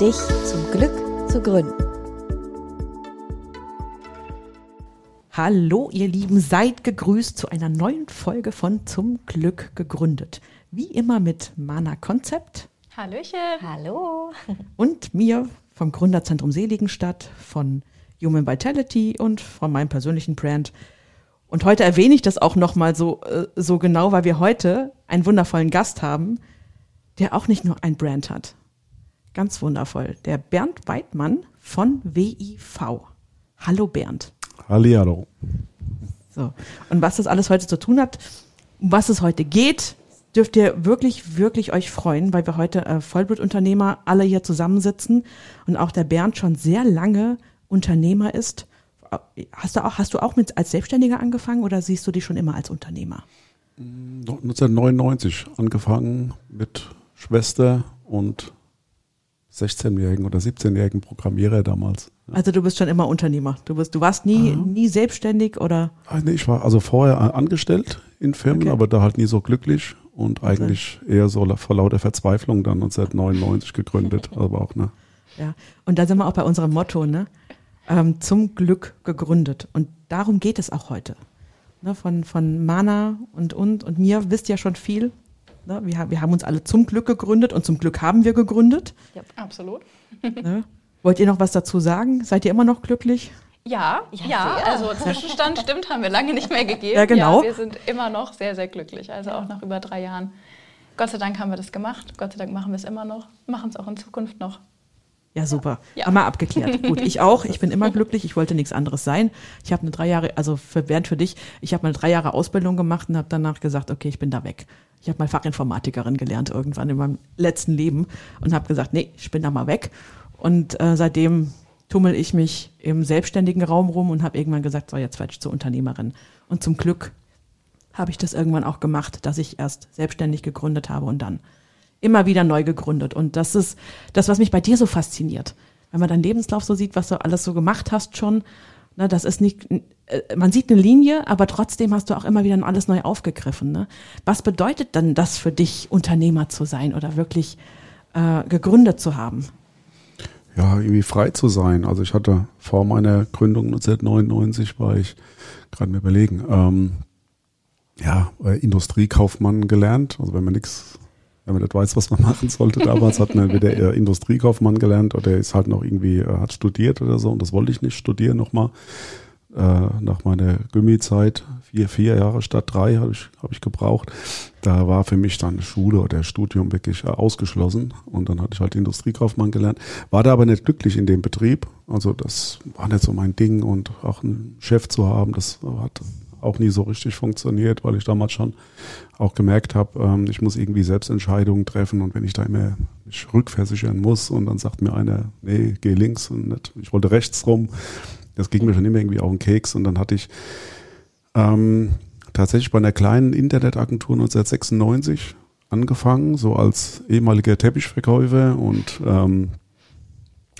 dich zum Glück zu gründen. Hallo, ihr Lieben, seid gegrüßt zu einer neuen Folge von Zum Glück gegründet. Wie immer mit Mana Concept. Hallöchen. Hallo. Und mir vom Gründerzentrum Seligenstadt, von Human Vitality und von meinem persönlichen Brand. Und heute erwähne ich das auch nochmal so, äh, so genau, weil wir heute einen wundervollen Gast haben, der auch nicht nur ein Brand hat. Ganz wundervoll. Der Bernd Weidmann von WIV. Hallo Bernd. Hallihallo. So. Und was das alles heute zu tun hat, um was es heute geht, dürft ihr wirklich, wirklich euch freuen, weil wir heute äh, Vollblutunternehmer alle hier zusammensitzen und auch der Bernd schon sehr lange Unternehmer ist. Hast du auch, hast du auch mit als Selbstständiger angefangen oder siehst du dich schon immer als Unternehmer? 1999 angefangen mit Schwester und 16-jährigen oder 17-jährigen Programmierer damals. Also du bist schon immer Unternehmer. Du bist, du warst nie, Aha. nie selbstständig oder? Ah, nee, ich war also vorher angestellt in Firmen, Okay. aber da halt nie so glücklich und eigentlich eher so vor lauter Verzweiflung dann 1999 gegründet, aber auch ne. Ja. Und da sind wir auch bei unserem Motto, ne? Ähm, zum Glück gegründet. Und darum geht es auch heute. Ne? Von, von Mana und, und, und mir wisst ihr schon viel. Ne? Wir, wir haben uns alle zum Glück gegründet und zum Glück haben wir gegründet. Absolut. Ne? Wollt ihr noch was dazu sagen? Seid ihr immer noch glücklich? Ja, ja, Ja, also Zwischenstand stimmt, haben wir lange nicht mehr gegeben. Ja, genau. Ja, wir sind immer noch sehr, sehr glücklich. Also auch nach über drei Jahren. Gott sei Dank haben wir das gemacht. Gott sei Dank machen wir es immer noch. Machen es auch in Zukunft noch. Ja, super. Ja. Haben wir abgeklärt. Gut, ich auch. Ich bin immer glücklich. Ich wollte nichts anderes sein. Ich habe eine drei Jahre, also für Bernd für dich, ich habe eine drei Jahre Ausbildung gemacht und habe danach gesagt, okay, ich bin da weg. Ich habe mal Fachinformatikerin gelernt irgendwann in meinem letzten Leben und habe gesagt, nee, ich bin da mal weg. Und äh, seitdem tummel ich mich im selbstständigen Raum rum und habe irgendwann gesagt, so jetzt werde ich zur Unternehmerin. Und zum Glück habe ich das irgendwann auch gemacht, dass ich erst selbstständig gegründet habe und dann immer wieder neu gegründet. Und das ist das, was mich bei dir so fasziniert. Wenn man deinen Lebenslauf so sieht, was du alles so gemacht hast schon, ne, das ist nicht, äh, man sieht eine Linie, aber trotzdem hast du auch immer wieder alles neu aufgegriffen. Ne? Was bedeutet denn das für dich, Unternehmer zu sein oder wirklich äh, gegründet zu haben? ja, irgendwie frei zu sein. Also ich hatte vor meiner Gründung 1999 war ich gerade mir überlegen, ähm, ja, äh, Industriekaufmann gelernt. Also wenn man nichts, wenn man nicht weiß, was man machen sollte damals, hat man entweder Industriekaufmann gelernt oder ist halt noch irgendwie, äh, hat studiert oder so. Und das wollte ich nicht studieren nochmal. Äh, nach meiner Gymmi-Zeit, vier, vier Jahre statt drei habe ich, hab ich gebraucht. Da war für mich dann Schule oder Studium wirklich äh, ausgeschlossen. Und dann hatte ich halt Industriekaufmann gelernt. War da aber nicht glücklich in dem Betrieb. Also das war nicht so mein Ding. Und auch einen Chef zu haben, das hat auch nie so richtig funktioniert, weil ich damals schon auch gemerkt habe, ähm, ich muss irgendwie Selbstentscheidungen treffen und wenn ich da immer mich rückversichern muss und dann sagt mir einer, nee, geh links und nicht, ich wollte rechts rum, das ging mir schon immer irgendwie auf den Keks und dann hatte ich ähm, tatsächlich bei einer kleinen Internetagentur 1996 angefangen, so als ehemaliger Teppichverkäufer und ähm,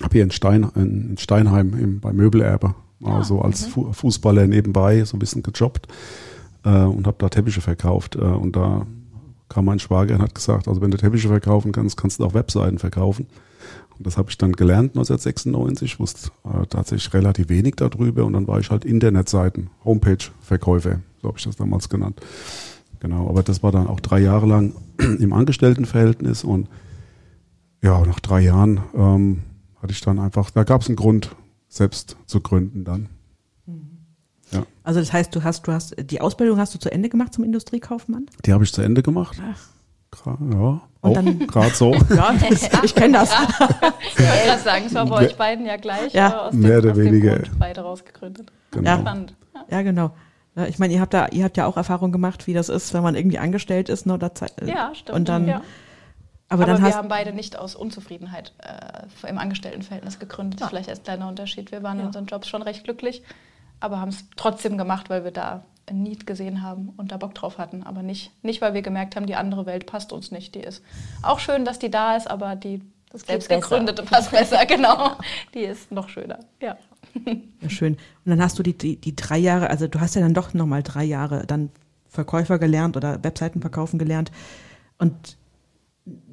habe hier in, Stein, in Steinheim im, bei Möbelerbe mal so als Fu Fußballer nebenbei so ein bisschen gejobbt äh, und habe da Teppiche verkauft. Äh, und da kam mein Schwager und hat gesagt, also wenn du Teppiche verkaufen kannst, kannst du auch Webseiten verkaufen. Und das habe ich dann gelernt 1996, wusste äh, tatsächlich relativ wenig darüber und dann war ich halt Internetseiten, Homepage-Verkäufer, so habe ich das damals genannt. Genau, aber das war dann auch drei Jahre lang im Angestelltenverhältnis und ja, nach drei Jahren ähm, hatte ich dann einfach, da gab es einen Grund, selbst zu gründen dann. Also das heißt, du hast, du hast die Ausbildung hast du zu Ende gemacht zum Industriekaufmann? Die habe ich zu Ende gemacht. Ach. Gra ja, Und auch dann- gerade so. Ja, das, ich kenne das. Ich wollte gerade sagen, es war bei euch beiden ja gleich. Ja. äh, aus Mehr oder aus dem weniger. Beide rausgegründet. Genau. Ja. Spannend. Ja. Ja, genau. Ja, ich meine, ihr habt da, ihr habt ja auch Erfahrung gemacht, wie das ist, wenn man irgendwie angestellt ist, ne? Da Zeit, Ja, stimmt. Und dann ja. Aber, Aber, wir haben beide nicht aus Unzufriedenheit äh, im Angestelltenverhältnis gegründet. Ja. Vielleicht als kleiner Unterschied. Wir waren Ja. in unseren Jobs schon recht glücklich, aber haben es trotzdem gemacht, weil wir da ein Need gesehen haben und da Bock drauf hatten. Aber nicht, nicht, weil wir gemerkt haben, die andere Welt passt uns nicht. Die ist auch schön, dass die da ist, aber die Das selbst gegründete passt besser, genau. Die ist noch schöner. Ja. Ja, schön. Und dann hast du die, die, die drei Jahre, also du hast ja dann doch nochmal drei Jahre dann Verkäufer gelernt oder Webseiten verkaufen gelernt. Und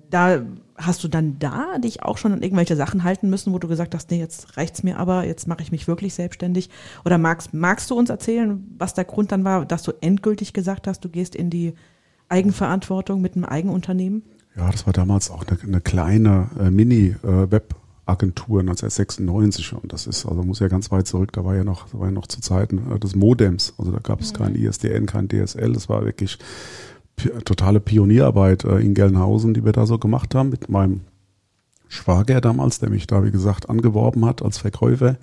da hast du dann da dich auch schon an irgendwelche Sachen halten müssen, wo du gesagt hast, nee, jetzt reicht's mir aber, jetzt mache ich mich wirklich selbstständig. Oder magst, magst du uns erzählen, was der Grund dann war, dass du endgültig gesagt hast, du gehst in die Eigenverantwortung mit einem Eigenunternehmen? Ja, das war damals auch eine, eine kleine äh, Mini-Web-Agentur 1996 und das ist, also muss ja ganz weit zurück, da war ja noch, da war ja noch zu Zeiten äh, des Modems, also da gab es kein ISDN, kein DSL, das war wirklich totale Pionierarbeit äh, in Gelnhausen, die wir da so gemacht haben mit meinem Schwager damals, der mich da, wie gesagt, angeworben hat als Verkäufer.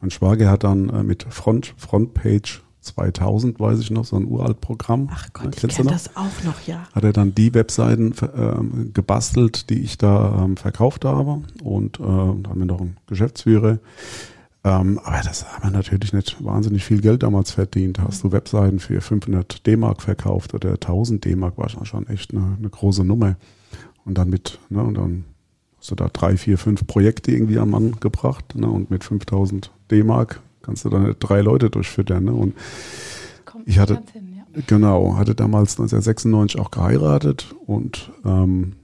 Mein Schwager hat dann äh, mit Front, Frontpage 2000, weiß ich noch, so ein uralt Programm. Ach Gott, ich kennst kenne das auch noch, ja. hat er dann die Webseiten ähm, gebastelt, die ich da ähm, verkauft habe. Und äh, da haben wir noch einen Geschäftsführer. Ähm, aber das haben wir natürlich nicht wahnsinnig viel Geld damals verdient. Hast du Webseiten für 500 D-Mark verkauft oder 1000 D-Mark, war schon- schon echt eine, eine große Nummer. Und dann mit, ne, und dann hast du da drei, vier, fünf Projekte irgendwie am Mann gebracht. Ne, und mit 5000 D-Mark kannst du dann drei Leute durchfüttern. Ne, und Kommt Ich hatte- hin, ja. Genau, hatte damals 1996 auch geheiratet und ähm,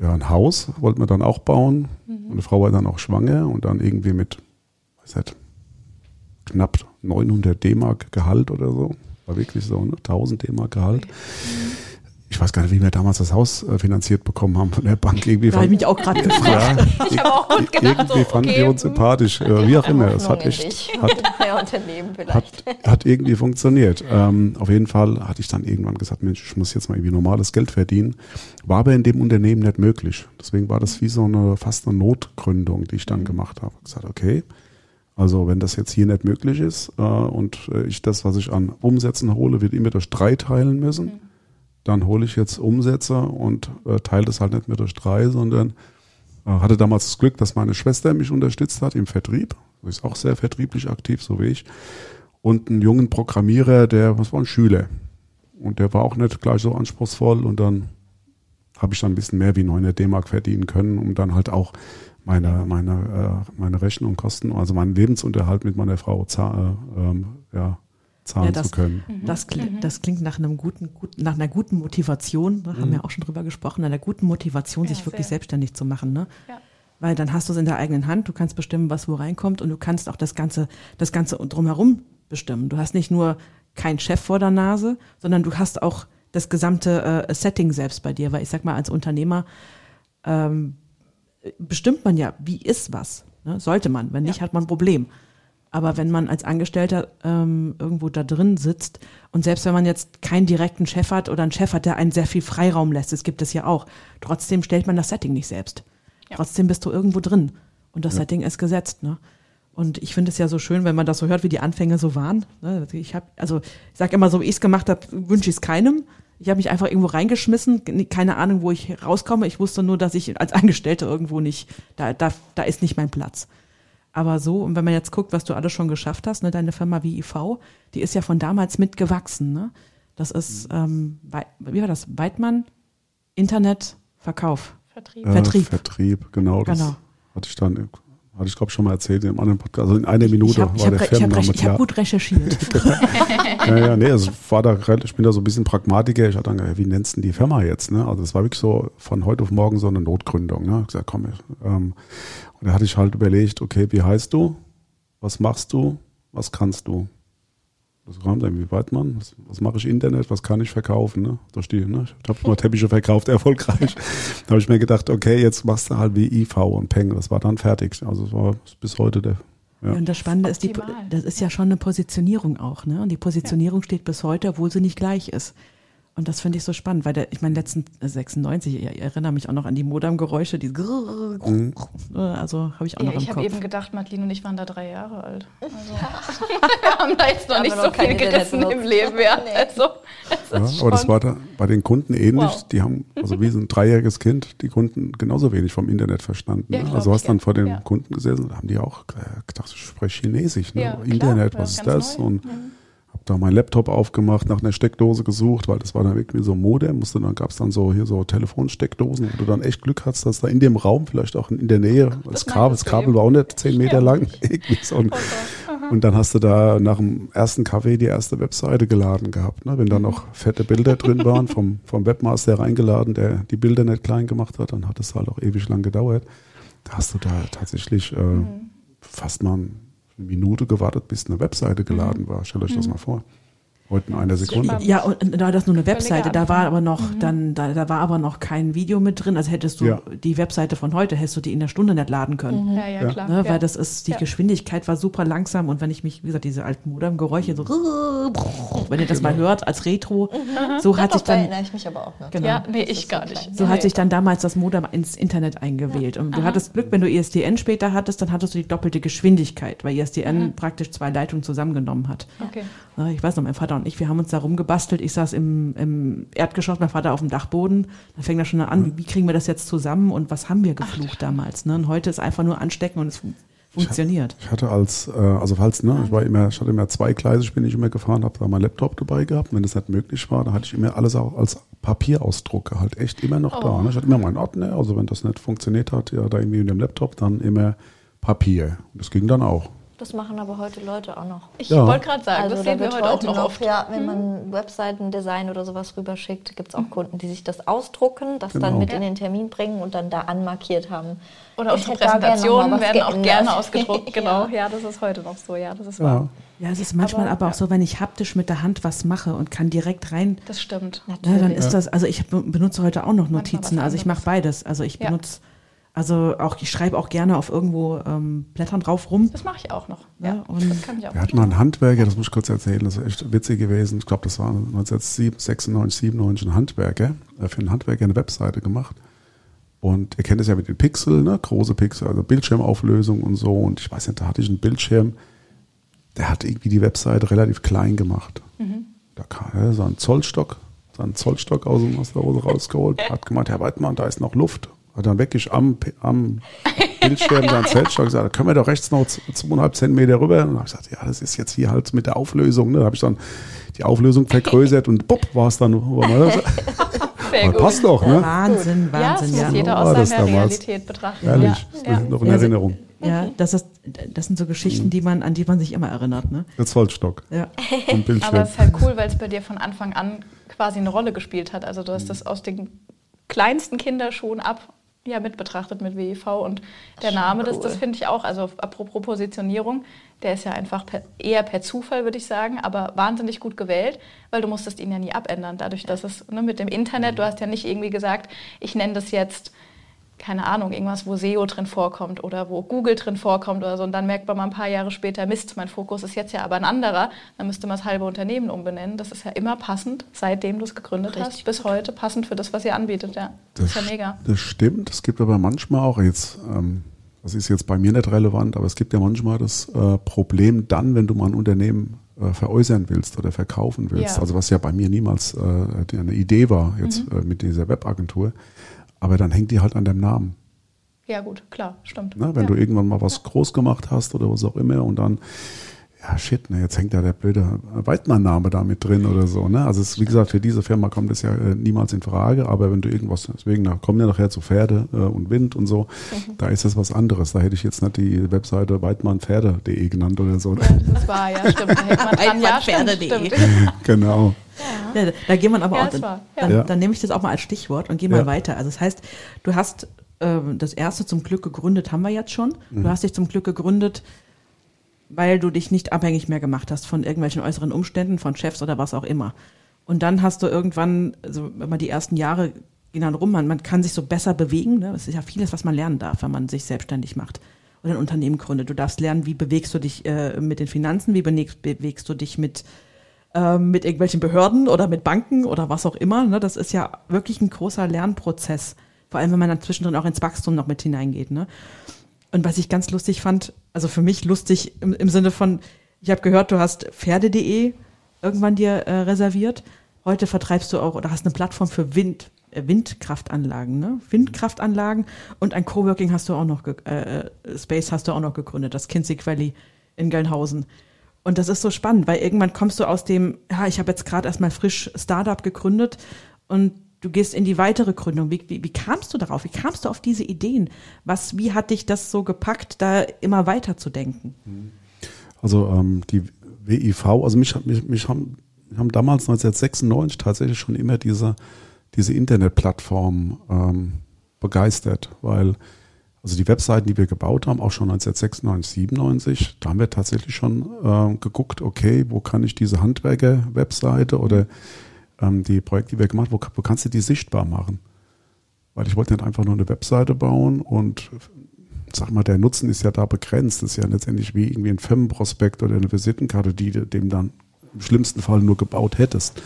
ja, ein Haus wollten wir dann auch bauen. Meine Frau war dann auch schwanger und dann irgendwie mit, nicht, knapp 900 D-Mark Gehalt oder so. War wirklich so, ne? 1000 D-Mark Gehalt. Ich weiß gar nicht, wie wir damals das Haus äh, finanziert bekommen haben von der Bank. Irgendwie Da habe mich auch gerade gefragt. ja, Ich habe auch gut gedacht, irgendwie so, fanden okay, die uns hm. sympathisch, äh, wie auch immer. Es hat echt, hat, hat, hat irgendwie funktioniert. Ähm, auf jeden Fall hatte ich dann irgendwann gesagt, Mensch, ich muss jetzt mal irgendwie normales Geld verdienen. War aber in dem Unternehmen nicht möglich. Deswegen war das wie so eine fast eine Notgründung, die ich dann gemacht habe. Ich gesagt, okay, also wenn das jetzt hier nicht möglich ist äh, und äh, ich das, was ich an Umsätzen hole, wird immer durch drei teilen müssen, dann hole ich jetzt Umsätze und äh, teile das halt nicht mehr durch drei, sondern äh, hatte damals das Glück, dass meine Schwester mich unterstützt hat im Vertrieb. Sie ist auch sehr vertrieblich aktiv, so wie ich. Und einen jungen Programmierer, der, was war ein Schüler. Und der war auch nicht gleich so anspruchsvoll. Und dann habe ich dann ein bisschen mehr wie 900 D-Mark verdienen können, um dann halt auch meine, meine, äh, meine Rechnung kosten, also meinen Lebensunterhalt mit meiner Frau za äh, ähm, ja, zahlen Ja, das- zu können. Das, kli- das klingt nach einem guten, guten, nach einer guten Motivation. Da haben wir auch schon drüber gesprochen, einer guten Motivation, Ja, sich wirklich sehr. selbstständig zu machen. Ne? Ja. Weil dann hast du es in der eigenen Hand, du kannst bestimmen, was wo reinkommt und du kannst auch das Ganze, das Ganze drumherum bestimmen. Du hast nicht nur keinen Chef vor der Nase, sondern du hast auch das gesamte äh, Setting selbst bei dir. Weil ich sag mal, als Unternehmer ähm, bestimmt man ja, wie ist was. Ne? Sollte man. Wenn nicht, hat man ein Problem. Aber wenn man als Angestellter ähm, irgendwo da drin sitzt und selbst wenn man jetzt keinen direkten Chef hat oder einen Chef hat, der einen sehr viel Freiraum lässt, das gibt es ja auch, trotzdem stellt man das Setting nicht selbst. Ja. Trotzdem bist du irgendwo drin und das Setting ist gesetzt. Ne? Und ich finde es ja so schön, wenn man das so hört, wie die Anfänge so waren. Ne? Ich habe, also ich sage immer so, wie ich es gemacht habe, wünsche ich es keinem. Ich habe mich einfach irgendwo reingeschmissen, keine Ahnung, wo ich rauskomme. Ich wusste nur, dass ich als Angestellte irgendwo nicht, da, da, da ist nicht mein Platz. Aber so, und wenn man jetzt guckt, was du alles schon geschafft hast, ne, deine Firma WIV, die ist ja von damals mitgewachsen. Ne? Das ist, ähm, Wei- wie war das? Weidmann, Internet, Verkauf. Vertrieb. Äh, Vertrieb. Vertrieb, genau. Das Genau. hatte ich dann, hatte ich glaube schon mal erzählt in einem anderen Podcast. Also in einer Minute ich habe war der hab, ich hab, Firmenname ich hab klar. gut recherchiert. ja, ja, nee, also war da, ich bin da so ein bisschen Pragmatiker. Ich hatte dann, wie nennst du die Firma jetzt? Ne? Also das war wirklich so von heute auf morgen so eine Notgründung. Ne? Ich hab gesagt, komm, ähm, und da hatte ich halt überlegt, okay, wie heißt du? Was machst du? Was kannst du? Das kam dann, wie weit man? Was, was mache ich Internet? Was kann ich verkaufen? Ne? Durch die, ne? Ich habe mal Teppiche verkauft, erfolgreich. da habe ich mir gedacht, okay, jetzt machst du halt wie IV und Peng. Das war dann fertig. Also es war bis heute der. Ja. Und das Spannende ist, die, das ist ja schon eine Positionierung auch. Ne? Und die Positionierung steht bis heute, obwohl sie nicht gleich ist. Und das finde ich so spannend, weil der, ich meine, letzten äh, 96, ich erinnere mich auch noch an die Modemgeräusche, die Mhm. also habe ich auch Ja, noch im ich habe Kopf. eben gedacht, Madeline und ich waren da drei Jahre alt. Also, wir haben da jetzt noch nicht so viel gerissen im. Leben. Ja. Nee. Also, das Ja, aber das war da bei den Kunden ähnlich. Wow. Die haben, also wie so ein dreijähriges Kind, die Kunden genauso wenig vom Internet verstanden. Ja, ne? Also ich, hast dann vor den Ja. Kunden gesessen, da haben die auch äh, gedacht, ich spreche Chinesisch. Ne? Ja, klar, Internet, war was ist das? neu. Und Mhm. Da meinen Laptop aufgemacht, nach einer Steckdose gesucht, weil das war dann wirklich so Modem. Musste, dann gab es dann so hier so Telefonsteckdosen, wo du dann echt Glück hast, dass da in dem Raum, vielleicht auch in der Nähe, das, Das Kabel, das Kabel war auch nicht zehn Meter Ja. lang. Irgendwie. Aha. und dann hast du da nach dem ersten Kaffee die erste Webseite geladen gehabt. Ne? Wenn da noch fette Bilder drin waren, vom, vom Webmaster reingeladen, der die Bilder nicht klein gemacht hat, dann hat es halt auch ewig lang gedauert. Da hast du da tatsächlich äh, fast mal eine Minute gewartet, bis eine Webseite geladen war. Stellt euch das mal vor. Heute in einer Sekunde. Ja, und da war das nur eine Webseite, da war aber noch dann, da, da war aber noch kein Video mit drin. Also hättest du Ja. die Webseite von heute, hättest du die in der Stunde nicht laden können. Ja, ja, Ja. klar. Ne, ja. Weil das ist, die Ja. Geschwindigkeit war super langsam und wenn ich mich, wie gesagt, diese alten Modemgeräusche so, wenn ihr das mal hört als Retro, so hat sich Doch, da dann, erinnere ich mich aber auch noch. genau. ja, nee, Das ich gar nicht. So Nee. hat sich dann damals das Modem ins Internet eingewählt. Und du hattest Glück, wenn du ISDN später hattest, dann hattest du die doppelte Geschwindigkeit, weil ISDN praktisch zwei Leitungen zusammengenommen hat. Okay. Na, Ich weiß noch, mein Vater und ich, wir haben uns da rumgebastelt. Ich saß im, im Erdgeschoss, mein Vater auf dem Dachboden. Dann fängt er schon an, wie, wie kriegen wir das jetzt zusammen und was haben wir geflucht damals? Ne? Und heute ist einfach nur anstecken und es fun funktioniert. Ich hatte als, äh, also falls, ne, ich war immer, ich hatte immer zweigleisig, bin ich immer gefahren, habe da mein Laptop dabei gehabt. Wenn das nicht möglich war, dann hatte ich immer alles auch als Papierausdrucke halt echt immer noch da. Oh. Ne? Ich hatte immer meinen Ordner, also wenn das nicht funktioniert hat, ja, da irgendwie mit dem Laptop, dann immer Papier. Das ging dann auch. Das machen aber heute Leute auch noch. Ich Ja. wollte gerade sagen, Also das da sehen wir wird heute auch noch oft. Ja, wenn man Webseitendesign oder sowas rüberschickt, gibt es auch Kunden, die sich das ausdrucken, das Genau. dann mit Ja. in den Termin bringen und dann da anmarkiert haben. Oder unsere da noch Präsentationen werden auch geändert. gerne ausgedruckt. Genau, Ja. ja, das ist heute noch so. Ja, das ist Ja. wahr. Ja, es ist manchmal aber, Aber, auch ja. so, wenn ich haptisch mit der Hand was mache und kann direkt rein, Das stimmt. ne, dann Natürlich. ist das, also ich be- benutze heute auch noch Notizen. Also ich mache beides. Also ich Ja. benutze, also auch, ich schreibe auch gerne auf irgendwo ähm, Blättern drauf rum. Das mache ich auch noch. Ja, Ja, und- das kann ich auch. Wir hatten mal einen Handwerker, das muss ich kurz erzählen, das ist echt witzig gewesen. Ich glaube, das war 1996, 97 ein Handwerker, äh, für einen Handwerker eine Webseite gemacht. Und ihr kennt es ja mit den Pixel, ne? große Pixel, also Bildschirmauflösung und so. Und ich weiß nicht, da hatte ich einen Bildschirm, der hat irgendwie die Webseite relativ klein gemacht. Da kam er, so ein Zollstock, so ein Zollstock aus, dem- aus der Hose rausgeholt, hat gemeint, Herr Weidmann, da ist noch Luft. Hat dann wirklich am, am Bildschirm seinen Zeltstock gesagt, da können wir doch rechts noch zweieinhalb Zentimeter rüber. Und dann habe ich gesagt, ja, das ist jetzt hier halt mit der Auflösung. Ne? Da habe ich dann die Auflösung vergrößert und bupp, war es dann. Das. Sehr gut. passt doch, ne? Wahnsinn, Ja, Wahnsinn, das ja. muss jeder So aus das seiner damals. Realität betrachten. Herrlich, Ja, ja. noch in Ja, Erinnerung. Ja, das, ist, das sind so Geschichten, die man, an die man sich immer erinnert. Ne? Der Zollstock Ja. und Aber Bildschirm. es ist halt cool, weil es bei dir von Anfang an quasi eine Rolle gespielt hat. Also du hast das aus den kleinsten Kinderschuhen ab ja, mit betrachtet mit WEV und der Name, das, cool. das finde ich auch, also apropos Positionierung, der ist ja einfach per, eher per Zufall, würde ich sagen, aber wahnsinnig gut gewählt, weil du musstest ihn ja nie abändern, dadurch, dass es ne, mit dem Internet, du hast ja nicht irgendwie gesagt, ich nenne das jetzt keine Ahnung, irgendwas, wo SEO drin vorkommt oder wo Google drin vorkommt oder so. Und dann merkt man mal ein paar Jahre später, Mist, mein Fokus ist jetzt ja aber ein anderer. Dann müsste man das halbe Unternehmen umbenennen. Das ist ja immer passend, seitdem du es gegründet hast, Richtig bis heute passend für das, was ihr anbietet. Ja, das ist ja mega. Das stimmt. Es gibt aber manchmal auch jetzt, ähm, das ist jetzt bei mir nicht relevant, aber es gibt ja manchmal das äh, Problem dann, wenn du mal ein Unternehmen äh, veräußern willst oder verkaufen willst. Ja. Also was ja bei mir niemals äh, eine Idee war jetzt äh, mit dieser Webagentur. Aber dann hängt die halt an deinem Namen. Ja, gut, klar, stimmt. Ne? Wenn ja. du irgendwann mal was groß gemacht hast oder was auch immer und dann, ja shit, ne, jetzt hängt ja der blöde Weidmann-Name da mit drin oder so. Ne? Also es, ist, wie gesagt, für diese Firma kommt das ja äh, niemals in Frage, aber wenn du irgendwas, deswegen da kommen ja nachher zu Pferde äh, und Wind und so, da ist das was anderes. Da hätte ich jetzt nicht die Webseite weidmannpferde.de genannt oder so. Ja, das war ja, stimmt. Da hängt man dran. Ja, stimmt, stimmt. genau. Ja, da gehen wir aber Ja, auch. das war, ja. Dann, Ja. dann nehme ich das auch mal als Stichwort und gehe mal Ja. weiter. Also das heißt, du hast ähm, das erste zum Glück gegründet, haben wir jetzt schon. Mhm. Du hast dich zum Glück gegründet, weil du dich nicht abhängig mehr gemacht hast von irgendwelchen äußeren Umständen, von Chefs oder was auch immer. Und dann hast du irgendwann, also wenn man die ersten Jahre gehen dann rum, man, man kann sich so besser bewegen. Ne? Es ist ja vieles, was man lernen darf, wenn man sich selbstständig macht oder ein Unternehmen gründet. Du darfst lernen, wie bewegst du dich äh, mit den Finanzen, wie bewegst, bewegst du dich mit ähm, mit irgendwelchen Behörden oder mit Banken oder was auch immer. Ne? Das ist ja wirklich ein großer Lernprozess. Vor allem, wenn man dann zwischendrin auch ins Wachstum noch mit hineingeht. Ne? Und was ich ganz lustig fand, also für mich lustig im, im Sinne von, ich habe gehört, du hast Pferde.de irgendwann dir äh, reserviert. Heute vertreibst du auch oder hast eine Plattform für Wind, äh, Windkraftanlagen, ne? Windkraftanlagen und ein Coworking hast du auch noch, äh, äh, Space hast du auch noch gegründet, das Kinzig Valley in Gelnhausen. Und das ist so spannend, weil irgendwann kommst du aus dem, ja, ich habe jetzt gerade erstmal frisch Startup gegründet und du gehst in die weitere Gründung. Wie, wie, wie kamst du darauf? Wie kamst du auf diese Ideen? Was, wie hat dich das so gepackt, da immer weiter zu denken? Also ähm, die WIV, also mich, mich, mich haben, haben damals 1996 tatsächlich schon immer diese, diese Internetplattform ähm, begeistert, weil also die Webseiten, die wir gebaut haben, auch schon 1996, 97, da haben wir tatsächlich schon äh, geguckt, okay, wo kann ich diese Handwerker-Webseite oder ähm, die Projekte, die wir gemacht haben, wo, wo kannst du die sichtbar machen? Weil ich wollte nicht einfach nur eine Webseite bauen und sag mal, der Nutzen ist ja da begrenzt. Das ist ja letztendlich wie irgendwie ein Firmenprospekt oder eine Visitenkarte, die du dem dann im schlimmsten Fall nur gebaut hättest.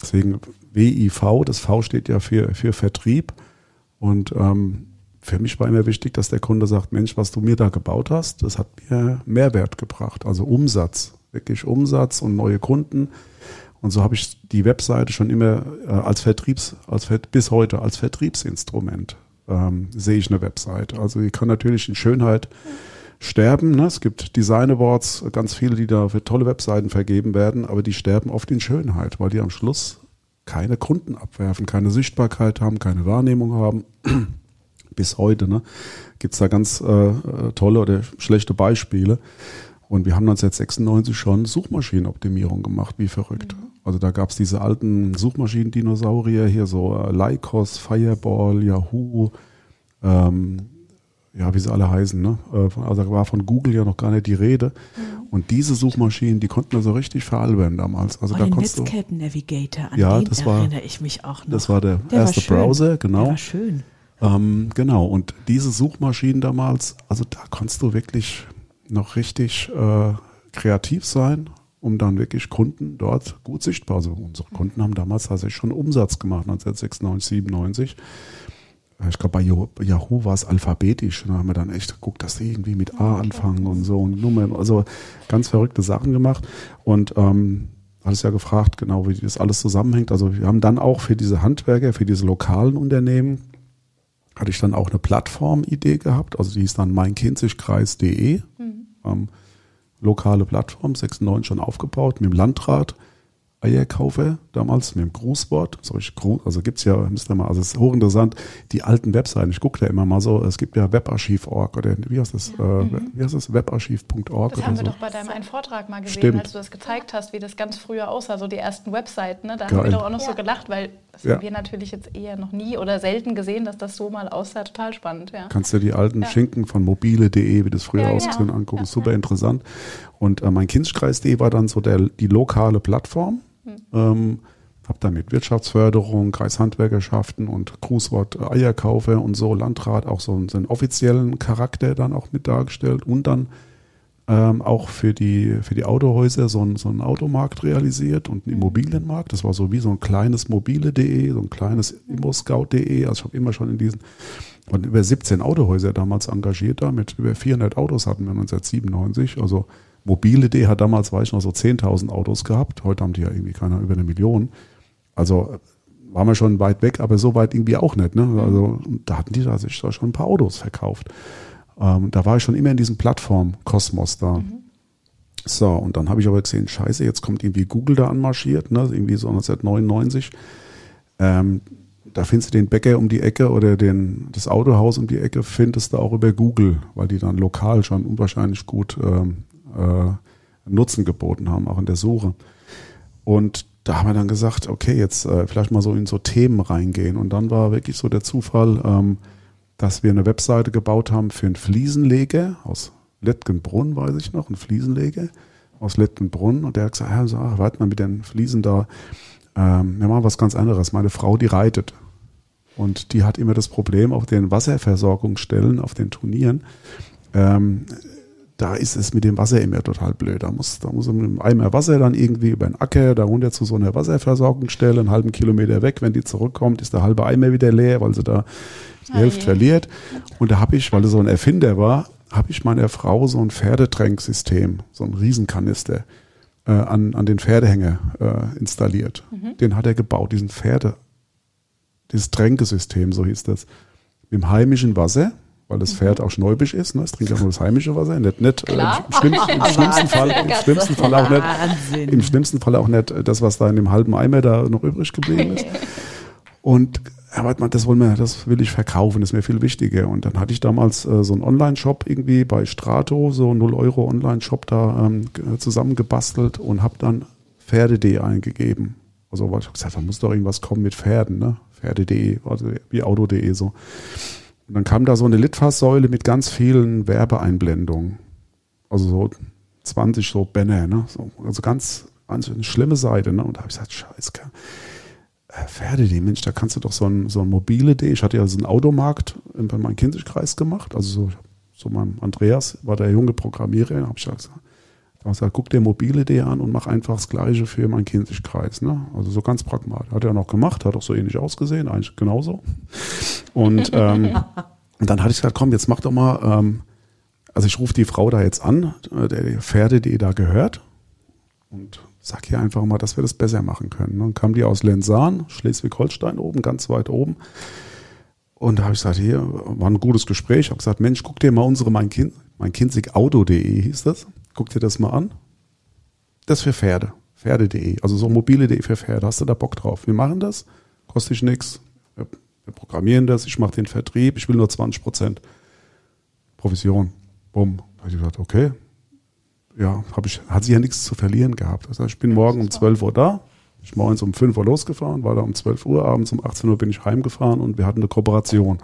Deswegen WIV, das V steht ja für, für Vertrieb. Und ähm, für mich war immer wichtig, dass der Kunde sagt, Mensch, was du mir da gebaut hast, das hat mir Mehrwert gebracht. Also Umsatz, wirklich Umsatz und neue Kunden. Und so habe ich die Webseite schon immer äh, als Vertriebs, als bis heute als Vertriebsinstrument ähm, sehe ich eine Webseite. Also die kann natürlich in Schönheit sterben. Ne? Es gibt Design Awards, ganz viele, die da für tolle Webseiten vergeben werden, aber die sterben oft in Schönheit, weil die am Schluss keine Kunden abwerfen, keine Sichtbarkeit haben, keine Wahrnehmung haben. Bis heute ne? gibt es da ganz äh, tolle oder schlechte Beispiele. Und wir haben 1996 schon Suchmaschinenoptimierung gemacht, wie verrückt. Mhm. Also da gab es diese alten Suchmaschinen-Dinosaurier hier, so äh, Lycos, Fireball, Yahoo, ähm, ja, wie sie alle heißen. Ne? Äh, also da war von Google ja noch gar nicht die Rede. Mhm. Und diese Suchmaschinen, die konnten also richtig veralbern damals. Also oh, da den konntest Netscape Navigator, an ja, den das war, erinnere ich mich auch noch. Das war der, der erste war Browser, genau. Der war schön. Ähm, genau, und diese Suchmaschinen damals, also da konntest du wirklich noch richtig äh, kreativ sein um dann wirklich Kunden dort gut sichtbar zu. Also unsere Kunden haben damals tatsächlich schon Umsatz gemacht, 1996, 97. Ich glaube, bei Yahoo war es alphabetisch. Da haben wir dann echt geguckt, dass die irgendwie mit A anfangen und so und Nummern. Also ganz verrückte Sachen gemacht. Und ähm, alles ja gefragt, genau wie das alles zusammenhängt. Also wir haben dann auch für diese Handwerker, für diese lokalen Unternehmen, hatte ich dann auch eine Plattformidee gehabt. Also die hieß dann meinkinzigkreis.de. Mhm. Ähm, lokale Plattform, 96 schon aufgebaut, mit dem Landrat. Eierkaufer damals mit dem Grußwort. Also gibt es ja, müsst ihr mal, also es ist hochinteressant, die alten Webseiten. Ich gucke da immer mal so, es gibt ja webarchiv.org oder wie heißt das? Ja. Äh, mhm. Wie heißt das? Webarchiv.org. Das haben wir so. doch bei deinem einen Vortrag mal gesehen, Stimmt. als du das gezeigt hast, wie das ganz früher aussah, so die ersten Webseiten. Ne? Da Geil. haben wir doch auch noch Ja. so gelacht, weil das Ja. haben wir natürlich jetzt eher noch nie oder selten gesehen, dass das so mal aussah. Total spannend, ja. Kannst du die alten Ja. Schinken von mobile.de, wie das früher Ja, genau. ausgesehen, angucken. Ja, Super interessant. Und äh, mein Kindskreis.de war dann so der, die lokale Plattform. Hm. Ähm, hab dann mit Wirtschaftsförderung, Kreishandwerkerschaften und Grußwort äh, Eierkaufer und so, Landrat auch so einen, so einen offiziellen Charakter dann auch mit dargestellt und dann ähm, auch für die, für die Autohäuser so, ein, so einen Automarkt realisiert und einen Immobilienmarkt. Das war so wie so ein kleines mobile.de, so ein kleines immoscout.de. Also ich habe immer schon in diesen, waren über 17 Autohäuser damals engagiert da, mit über 400 Autos hatten wir 1997. Also mobile.de hat damals, weiß ich noch, so 10.000 Autos gehabt. Heute haben die ja irgendwie keiner über eine Million. Also äh, waren wir schon weit weg, aber so weit irgendwie auch nicht. Ne? Also da hatten die da sich da schon ein paar Autos verkauft. Ähm, da war ich schon immer in diesem Plattform-Kosmos da. So, und dann habe ich aber gesehen, scheiße, jetzt kommt irgendwie Google da anmarschiert, ne? irgendwie so 1999. Ähm, da findest du den Bäcker um die Ecke oder den, das Autohaus um die Ecke, findest du auch über Google, weil die dann lokal schon unwahrscheinlich gut ähm, äh, Nutzen geboten haben, auch in der Suche. Und da haben wir dann gesagt, okay, jetzt äh, vielleicht mal so in so Themen reingehen. Und dann war wirklich so der Zufall, ähm, dass wir eine Webseite gebaut haben für einen Fliesenleger aus Lettgenbrunn, weiß ich noch, ein Fliesenleger aus Lettgenbrunn. Und der hat gesagt, ja, so, ach, warte mal mit den Fliesen da. Ähm, wir machen was ganz anderes. Meine Frau, die reitet. Und die hat immer das Problem auf den Wasserversorgungsstellen, auf den Turnieren. Ähm, da ist es mit dem Wasser immer total blöd. Da muss, da muss man mit einem Eimer Wasser dann irgendwie über den Acker, da runter zu so einer Wasserversorgungsstelle, einen halben Kilometer weg. Wenn die zurückkommt, ist der halbe Eimer wieder leer, weil sie da die Ah Hälfte je. verliert. Und da habe ich, weil er so ein Erfinder war, habe ich meiner Frau so ein Pferdetränksystem, so ein Riesenkanister äh, an, an den Pferdehänger äh, installiert. Den hat er gebaut, diesen Pferde, dieses Tränkesystem, so hieß das. Mit dem heimischen Wasser, weil das Pferd auch schnäubisch ist, ne? es trinkt ja nur das heimische Wasser, nicht, nicht äh, im, schlimmsten, im, schlimmsten Fall, im schlimmsten Fall auch nicht, Wahnsinn. im schlimmsten Fall auch nicht das, was da in dem halben Eimer da noch übrig geblieben ist. Und Herr Weidmann, das wollen wir, das will ich verkaufen, das ist mir viel wichtiger. Und dann hatte ich damals äh, so einen Online-Shop irgendwie bei Strato, so 0 Euro Online-Shop da ähm, g- zusammengebastelt und habe dann Pferde.de eingegeben. Also weil ich gesagt, da muss doch irgendwas kommen mit Pferden, ne? Pferde.de, also wie Auto.de so. Und dann kam da so eine Litfaßsäule mit ganz vielen Werbeeinblendungen. Also so 20 so Banner, ne? So, also ganz, ganz eine schlimme Seite, ne? Und da habe ich gesagt, scheiße, äh, Pferde.de, Mensch, da kannst du doch so ein, so ein mobile.de. Ich hatte ja so einen Automarkt in- meinem Kinzigkreis gemacht. Also so, so mein Andreas war der junge Programmierer. Habe ich gesagt, da ich gesagt, guck dir mobile.de an und mach einfach das Gleiche für meinen Kinzigkreis. Ne? Also so ganz pragmatisch. Hat er noch gemacht, hat auch so ähnlich ausgesehen, eigentlich genauso. Und, ähm, und dann hatte ich gesagt, komm, jetzt mach doch mal, ähm, also ich rufe die Frau da jetzt an, äh, der die Pferde.de da gehört und sag ihr einfach mal, dass wir das besser machen können. Dann kam die aus Lenzahn, Schleswig-Holstein oben, ganz weit oben. Und da habe ich gesagt, hier war ein gutes Gespräch. Ich habe gesagt, Mensch, guck dir mal unsere mein Kind, mein Kinzigauto.de hieß das. Guck dir das mal an. Das für Pferde. Pferde.de, also so mobile.de für Pferde. Hast du da Bock drauf? Wir machen das, kostet nichts. Wir, programmieren das, ich mache den Vertrieb, ich will nur 20 Prozent Provision. Bumm. Da habe ich gesagt, okay, ja, hab ich, hat sie ja nichts zu verlieren gehabt. Das ich bin morgen um 12 Uhr da. Ich bin morgens um 5 Uhr losgefahren, war da um 12 Uhr, abends um 18 Uhr bin ich heimgefahren und wir hatten eine Kooperation.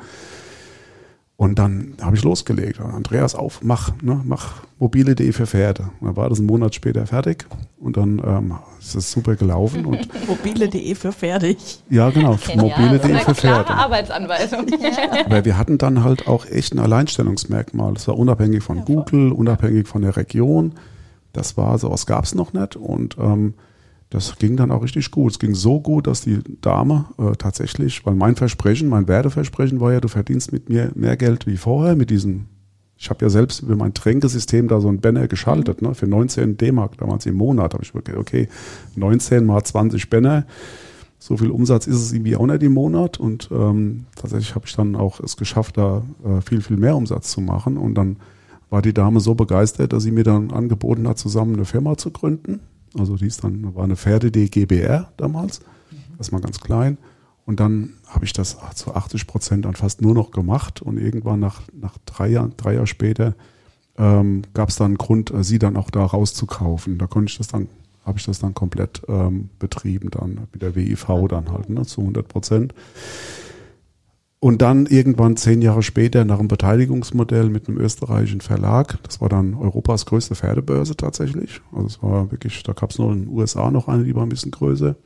Und dann habe ich losgelegt. Andreas, auf, mach, ne, mach mobile.de für Pferde. Und dann war das einen Monat später fertig und dann ähm, ist es super gelaufen. Und Mobile.de für fertig. ja, genau, mobile.de für klare Pferde. Arbeitsanweisung. Aber wir hatten dann halt auch echt ein Alleinstellungsmerkmal. Das war unabhängig von Google, unabhängig von der Region. Das war sowas gab es noch nicht und ähm, das ging dann auch richtig gut. Es ging so gut, dass die Dame äh, tatsächlich, weil mein Versprechen, mein Werdeversprechen war ja, du verdienst mit mir mehr Geld wie vorher mit diesen. Ich habe ja selbst über mein Tränkesystem da so ein Banner geschaltet, ne, für 19 D-Mark damals im Monat. habe ich wirklich, okay, 19 mal 20 Banner, so viel Umsatz ist es irgendwie auch nicht im Monat und ähm, tatsächlich habe ich dann auch es geschafft, da äh, viel, viel mehr Umsatz zu machen und dann war die Dame so begeistert, dass sie mir dann angeboten hat, zusammen eine Firma zu gründen. Also die ist dann, war eine Pferde.de GBR damals, das war ganz klein und dann habe ich das zu 80 Prozent dann fast nur noch gemacht und irgendwann nach, nach drei Jahren, drei Jahre später ähm, gab es dann einen Grund, äh, sie dann auch da rauszukaufen. Da konnte ich das dann, habe ich das dann komplett ähm, betrieben dann mit der WIV dann halt, ne, zu 100 Prozent. Und dann irgendwann zehn Jahre später nach einem Beteiligungsmodell mit einem österreichischen Verlag. Das war dann Europas größte Pferdebörse tatsächlich. Also es war wirklich, da gab es noch in den USA noch eine, die war ein bisschen größer.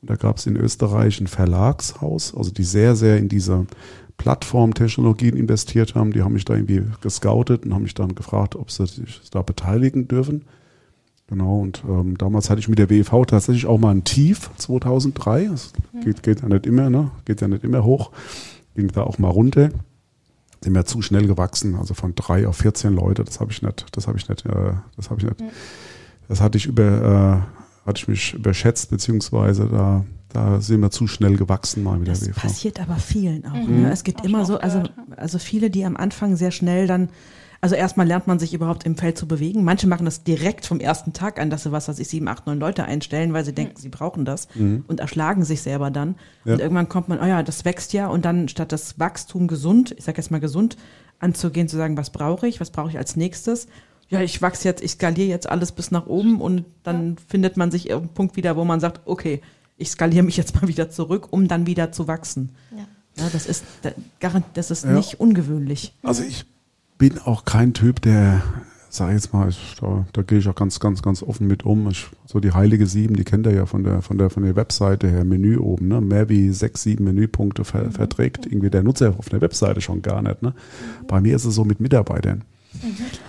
Und da gab es in Österreich ein Verlagshaus, also die sehr, sehr in diese Plattformtechnologien investiert haben. Die haben mich da irgendwie gescoutet und haben mich dann gefragt, ob sie sich da beteiligen dürfen. Genau, und ähm, damals hatte ich mit der WEV tatsächlich auch mal ein Tief, 2003. Das geht, geht ja nicht immer, ne? Geht ja nicht immer hoch. Ging da auch mal runter. Sind wir zu schnell gewachsen, also von drei auf 14 Leute, das habe ich nicht, das habe ich nicht, äh, das habe ich nicht, das hatte ich über, äh, hatte ich mich überschätzt, beziehungsweise da, da sind wir zu schnell gewachsen mal mit der Das passiert aber vielen auch. Mhm. Ne? Es gibt Hab immer so, also, also viele, die am Anfang sehr schnell dann, also erstmal lernt man sich überhaupt im Feld zu bewegen. Manche machen das direkt vom ersten Tag an, dass sie was, was ich sieben, acht, neun Leute einstellen, weil sie denken, sie brauchen das und erschlagen sich selber dann. Mhm. Ja. Und irgendwann kommt man, oh ja, das wächst ja und dann statt das Wachstum gesund, ich sag jetzt mal gesund, anzugehen, zu sagen, was brauche ich, was brauche ich als nächstes. Ja, ich wachse jetzt, ich skaliere jetzt alles bis nach oben und dann findet man sich irgendeinen Punkt wieder, wo man sagt, okay, ich skaliere mich jetzt mal wieder zurück, um dann wieder zu wachsen. Ja. Ja, das ist, das ist Ja. nicht ungewöhnlich. Also ich bin auch kein Typ, der, sag ich jetzt mal, ich, da, da gehe ich auch ganz, ganz, ganz offen mit um. Ich, so die heilige Sieben, die kennt ihr ja von der, von der, von der Webseite her, Menü oben, ne? Mehr wie sechs, sieben Menüpunkte ver, verträgt irgendwie der Nutzer auf der Webseite schon gar nicht, ne? Bei mir ist es so mit Mitarbeitern.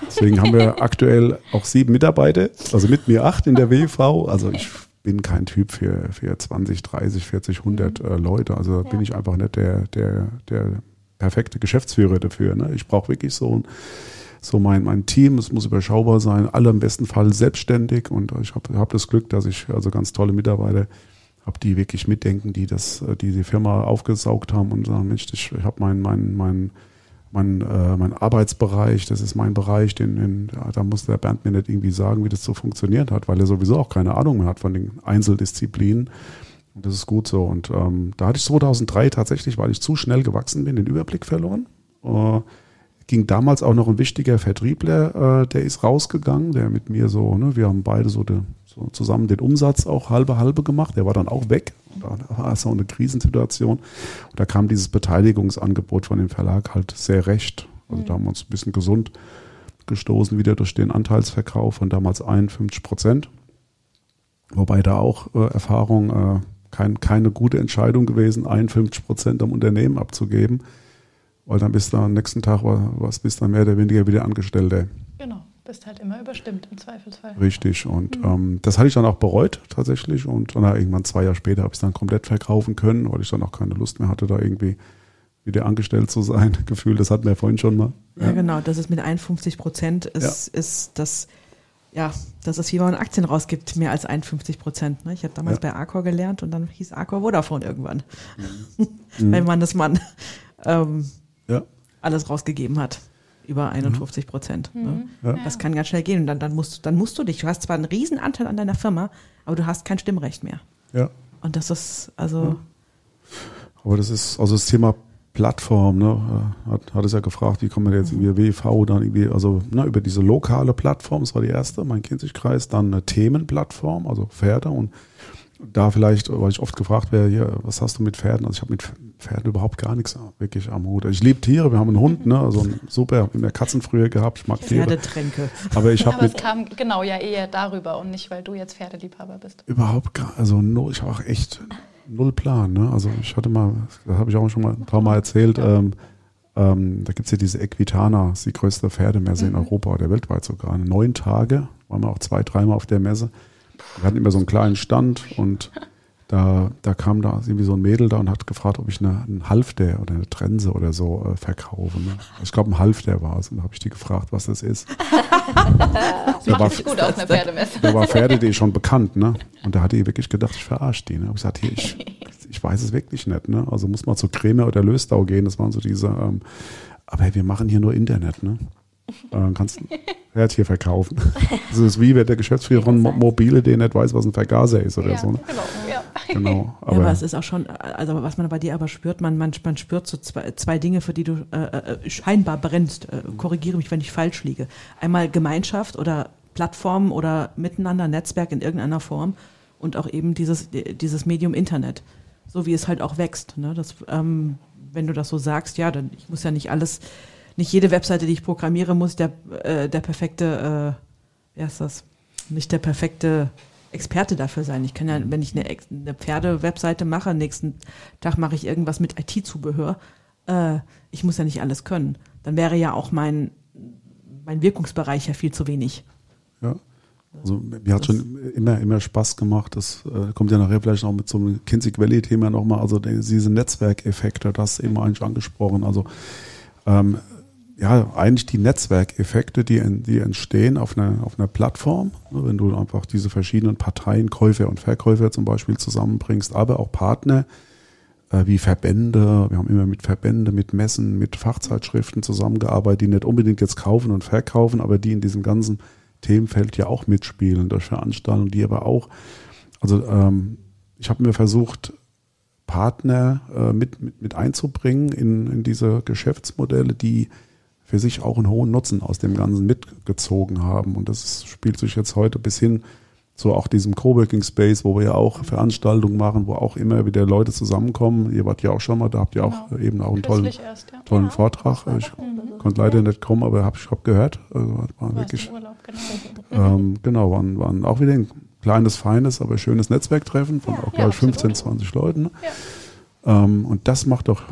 Deswegen haben wir aktuell auch sieben Mitarbeiter, also mit mir acht in der WV. Also ich bin kein Typ für, für 20, 30, 40, 100 äh, Leute. Also ja. bin ich einfach nicht der, der, der perfekte Geschäftsführer dafür. Ne? Ich brauche wirklich so ein so mein, mein Team, es muss überschaubar sein, alle im besten Fall selbstständig und ich habe hab das Glück, dass ich also ganz tolle Mitarbeiter habe, die wirklich mitdenken, die das, die die Firma aufgesaugt haben und sagen, Mensch, ich, ich habe mein, mein, mein, mein, äh, mein Arbeitsbereich, das ist mein Bereich, den, den, da muss der Bernd mir nicht irgendwie sagen, wie das so funktioniert hat, weil er sowieso auch keine Ahnung mehr hat von den Einzeldisziplinen. Das ist gut so. Und ähm, da hatte ich 2003 tatsächlich, weil ich zu schnell gewachsen bin, den Überblick verloren. Äh, ging damals auch noch ein wichtiger Vertriebler, äh, der ist rausgegangen, der mit mir so, ne, wir haben beide so, de, so, zusammen den Umsatz auch halbe halbe gemacht, der war dann auch weg. Da war so eine Krisensituation. Und da kam dieses Beteiligungsangebot von dem Verlag halt sehr recht. Also mhm. da haben wir uns ein bisschen gesund gestoßen, wieder durch den Anteilsverkauf von damals 51 Prozent. Wobei da auch äh, Erfahrung äh, kein, keine gute Entscheidung gewesen, 51 Prozent am Unternehmen abzugeben weil dann bist du am nächsten Tag was bist dann mehr oder weniger wieder Angestellter. Genau, bist halt immer überstimmt im Zweifelsfall. Richtig und mhm. ähm, das hatte ich dann auch bereut tatsächlich und dann irgendwann zwei Jahre später habe ich es dann komplett verkaufen können, weil ich dann auch keine Lust mehr hatte, da irgendwie wieder angestellt zu sein. Gefühl, das hatten wir vorhin schon mal. Ja, ja genau, das ist mit 51 Prozent ist, ja. ist das ja, das ist wie man Aktien rausgibt, mehr als 51 Prozent. Ne? Ich habe damals ja. bei Arcor gelernt und dann hieß Arcor Vodafone irgendwann. Mhm. Wenn man das Mann ähm, ja. alles rausgegeben hat. Über 51 Prozent. Mhm. Ne? Ja. Das kann ganz schnell gehen. Und dann, dann, musst, dann musst du dich, du hast zwar einen Riesenanteil an deiner Firma, aber du hast kein Stimmrecht mehr. Ja. Und das ist, also. Aber das ist, also das Thema Plattform, ne, hat, hat es ja gefragt, wie kommen wir jetzt irgendwie WV, dann irgendwie, also ne, über diese lokale Plattform, das war die erste, mein Kinzigkreis, dann eine Themenplattform, also Pferde und da vielleicht, weil ich oft gefragt werde, hier, was hast du mit Pferden? Also ich habe mit Pferden überhaupt gar nichts wirklich am Hut. Ich liebe Tiere, wir haben einen Hund, ne? Also ein super, ich habe mehr Katzen früher gehabt, ich mag Tiere. Pferdetränke. Aber ich habe Aber es kam genau ja eher darüber und nicht, weil du jetzt Pferdeliebhaber bist. Überhaupt gar, also null, ich habe auch echt null Plan, ne? Also ich hatte mal, das habe ich auch schon mal ein paar Mal erzählt, ähm, ähm, da gibt es ja diese Equitana, die größte Pferdemesse mhm. in Europa oder weltweit sogar. Neun Tage, waren wir auch zwei, dreimal auf der Messe. Wir hatten immer so einen kleinen Stand und da, da kam da irgendwie so ein Mädel da und hat gefragt, ob ich eine, einen Halfter oder eine Trense oder so äh, verkaufe. Ne? Ich glaube, ein Halfter war es. Und da habe ich die gefragt, was das ist. das da macht war, gut aus, eine Pferdemesse. Da war Pferde, die schon bekannt. Ne? Und da hat die wirklich gedacht, ich verarsche die. Ne? Ich gesagt, hier, ich, ich weiß es wirklich nicht. Ne? Also muss man zu Creme oder Löstau gehen. Das waren so diese, ähm, aber hey, wir machen hier nur Internet. Ne? Äh, kannst Herd hier verkaufen. Das ist wie wenn der Geschäftsführer von Mobile, der nicht weiß, was ein Vergaser ist oder ja, so. Ne? Genau, ja. genau. Aber, ja, aber es ist auch schon, also was man bei dir aber spürt, man, man, man spürt so zwei, zwei Dinge, für die du äh, äh, scheinbar brennst. Äh, korrigiere mich, wenn ich falsch liege. Einmal Gemeinschaft oder Plattform oder Miteinander, Netzwerk in irgendeiner Form und auch eben dieses, dieses Medium Internet, so wie es halt auch wächst. Ne? Das, ähm, wenn du das so sagst, ja, dann ich muss ja nicht alles nicht jede Webseite, die ich programmiere, muss der, äh, der perfekte, äh, wie heißt das? Nicht der perfekte Experte dafür sein. Ich kann ja, wenn ich eine, eine Pferde-Webseite mache, nächsten Tag mache ich irgendwas mit IT-Zubehör. Äh, ich muss ja nicht alles können. Dann wäre ja auch mein, mein Wirkungsbereich ja viel zu wenig. Ja. Also mir hat schon immer, immer Spaß gemacht. Das äh, kommt ja nachher vielleicht noch mit so einem Kinsey Valley-Thema nochmal. Also diese Netzwerkeffekte, das eben eigentlich angesprochen. Also ähm, ja, eigentlich die Netzwerkeffekte, die, die entstehen auf einer, auf einer Plattform, ne, wenn du einfach diese verschiedenen Parteien, Käufer und Verkäufer zum Beispiel zusammenbringst, aber auch Partner äh, wie Verbände. Wir haben immer mit Verbände, mit Messen, mit Fachzeitschriften zusammengearbeitet, die nicht unbedingt jetzt kaufen und verkaufen, aber die in diesem ganzen Themenfeld ja auch mitspielen durch Veranstaltungen, die aber auch, also ähm, ich habe mir versucht, Partner äh, mit, mit, mit einzubringen in, in diese Geschäftsmodelle, die für sich auch einen hohen Nutzen aus dem Ganzen mitgezogen haben. Und das spielt sich jetzt heute bis hin zu auch diesem Coworking Space, wo wir ja auch Veranstaltungen machen, wo auch immer wieder Leute zusammenkommen. Ihr wart ja auch schon mal, da habt ihr auch genau. eben auch einen tollen, erst, ja. tollen ja, Vortrag. Ich mhm. konnte leider nicht kommen, aber hab, ich habe gehört. Also, war wirklich, Urlaub, genau. Ähm, genau, waren, waren auch wieder ein kleines, feines, aber schönes Netzwerktreffen von ja, auch, glaube ich, 15, 20 Leuten. Ähm, und das macht doch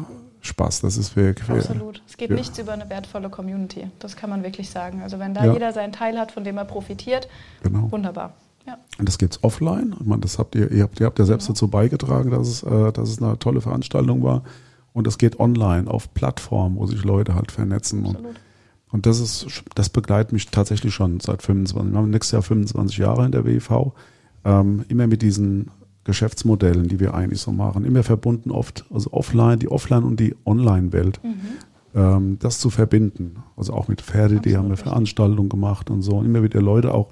Spaß. Das ist für Absolut. Es geht ja. nichts über eine wertvolle Community. Das kann man wirklich sagen. Also wenn da Ja. jeder seinen Teil hat, von dem er profitiert, genau. wunderbar. Ja. Und das gibt's offline. Ich meine, das habt ihr, ihr habt, ihr habt ja selbst Genau. dazu beigetragen, dass es, äh, dass es eine tolle Veranstaltung war. Und das geht online auf Plattformen, wo sich Leute halt vernetzen. Und, Absolut. und das ist, das begleitet mich tatsächlich schon seit 25. Wir haben nächstes Jahr 25 Jahre in der WIV. Ähm, immer mit diesen Geschäftsmodellen, die wir eigentlich so machen, immer verbunden oft, also offline, die Offline- und die Online-Welt, Mhm. ähm, das zu verbinden. Also auch mit Pferde, die haben wir. Veranstaltungen gemacht und so. Und immer wieder Leute auch,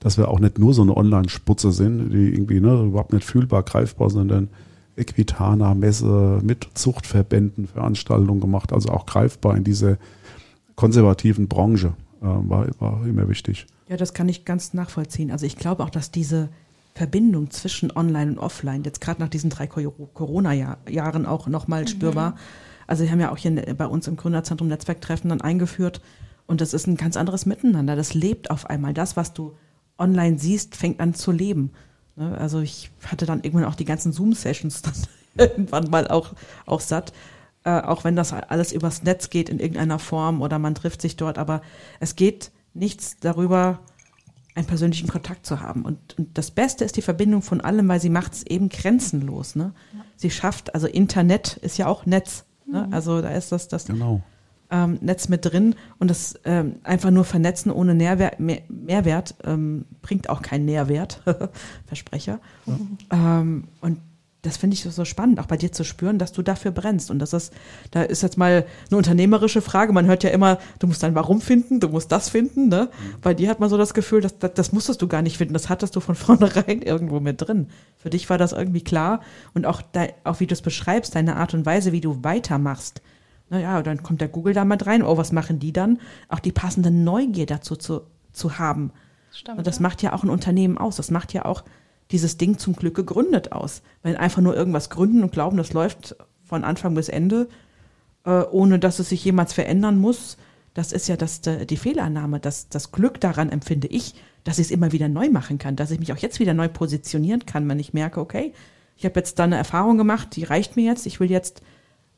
dass wir auch nicht nur so eine Online-Sputze sind, die irgendwie ne, überhaupt nicht fühlbar, greifbar, sondern Equitana, Messe mit Zuchtverbänden Veranstaltungen gemacht, also auch greifbar in diese konservativen Branche, äh, war, war immer wichtig. Ja, das kann ich ganz nachvollziehen. Also ich glaube auch, dass diese Verbindung zwischen Online und Offline jetzt gerade nach diesen drei Cor- Corona-Jahren auch nochmal spürbar. Also wir haben ja auch hier bei uns im Gründerzentrum Netzwerktreffen dann eingeführt und das ist ein ganz anderes Miteinander. Das lebt auf einmal. Das, was du online siehst, fängt an zu leben. Ne? Also ich hatte dann irgendwann auch die ganzen Zoom-Sessions dann irgendwann mal auch, auch satt. Äh, auch wenn das alles übers Netz geht in irgendeiner Form oder man trifft sich dort, aber es geht nichts darüber, einen persönlichen Kontakt zu haben. Und, und das Beste ist die Verbindung von allem, weil sie macht es eben grenzenlos. Ne? Sie schafft, also Internet ist ja auch Netz. Ne? Also da ist das, das Genau. ähm, Netz mit drin und das ähm, einfach nur vernetzen ohne Nährwert, mehr, Mehrwert ähm, bringt auch keinen Nährwert, Versprecher. Ähm, und das finde ich so, spannend, auch bei dir zu spüren, dass du dafür brennst. Und das ist, da ist jetzt mal eine unternehmerische Frage. Man hört ja immer, du musst dein Warum finden, du musst das finden. Ne? Bei dir hat man so das Gefühl, dass, das, das musstest du gar nicht finden. Das hattest du von vornherein irgendwo mit drin. Für dich war das irgendwie klar. Und auch, de, auch wie du es beschreibst, deine Art und Weise, wie du weitermachst. Naja, dann kommt der Google da mit rein. Oh, was machen die dann? Auch die passende Neugier dazu zu, zu haben. Stimmt, Und das ja. macht ja auch ein Unternehmen aus. Das macht ja auch dieses Ding zum Glück gegründet aus. Wenn einfach nur irgendwas gründen und glauben, das läuft von Anfang bis Ende, äh, ohne dass es sich jemals verändern muss, das ist ja das, äh, die Fehlannahme. Das, das Glück daran empfinde ich, dass ich es immer wieder neu machen kann, dass ich mich auch jetzt wieder neu positionieren kann, wenn ich merke, okay, ich habe jetzt da eine Erfahrung gemacht, die reicht mir jetzt, ich will jetzt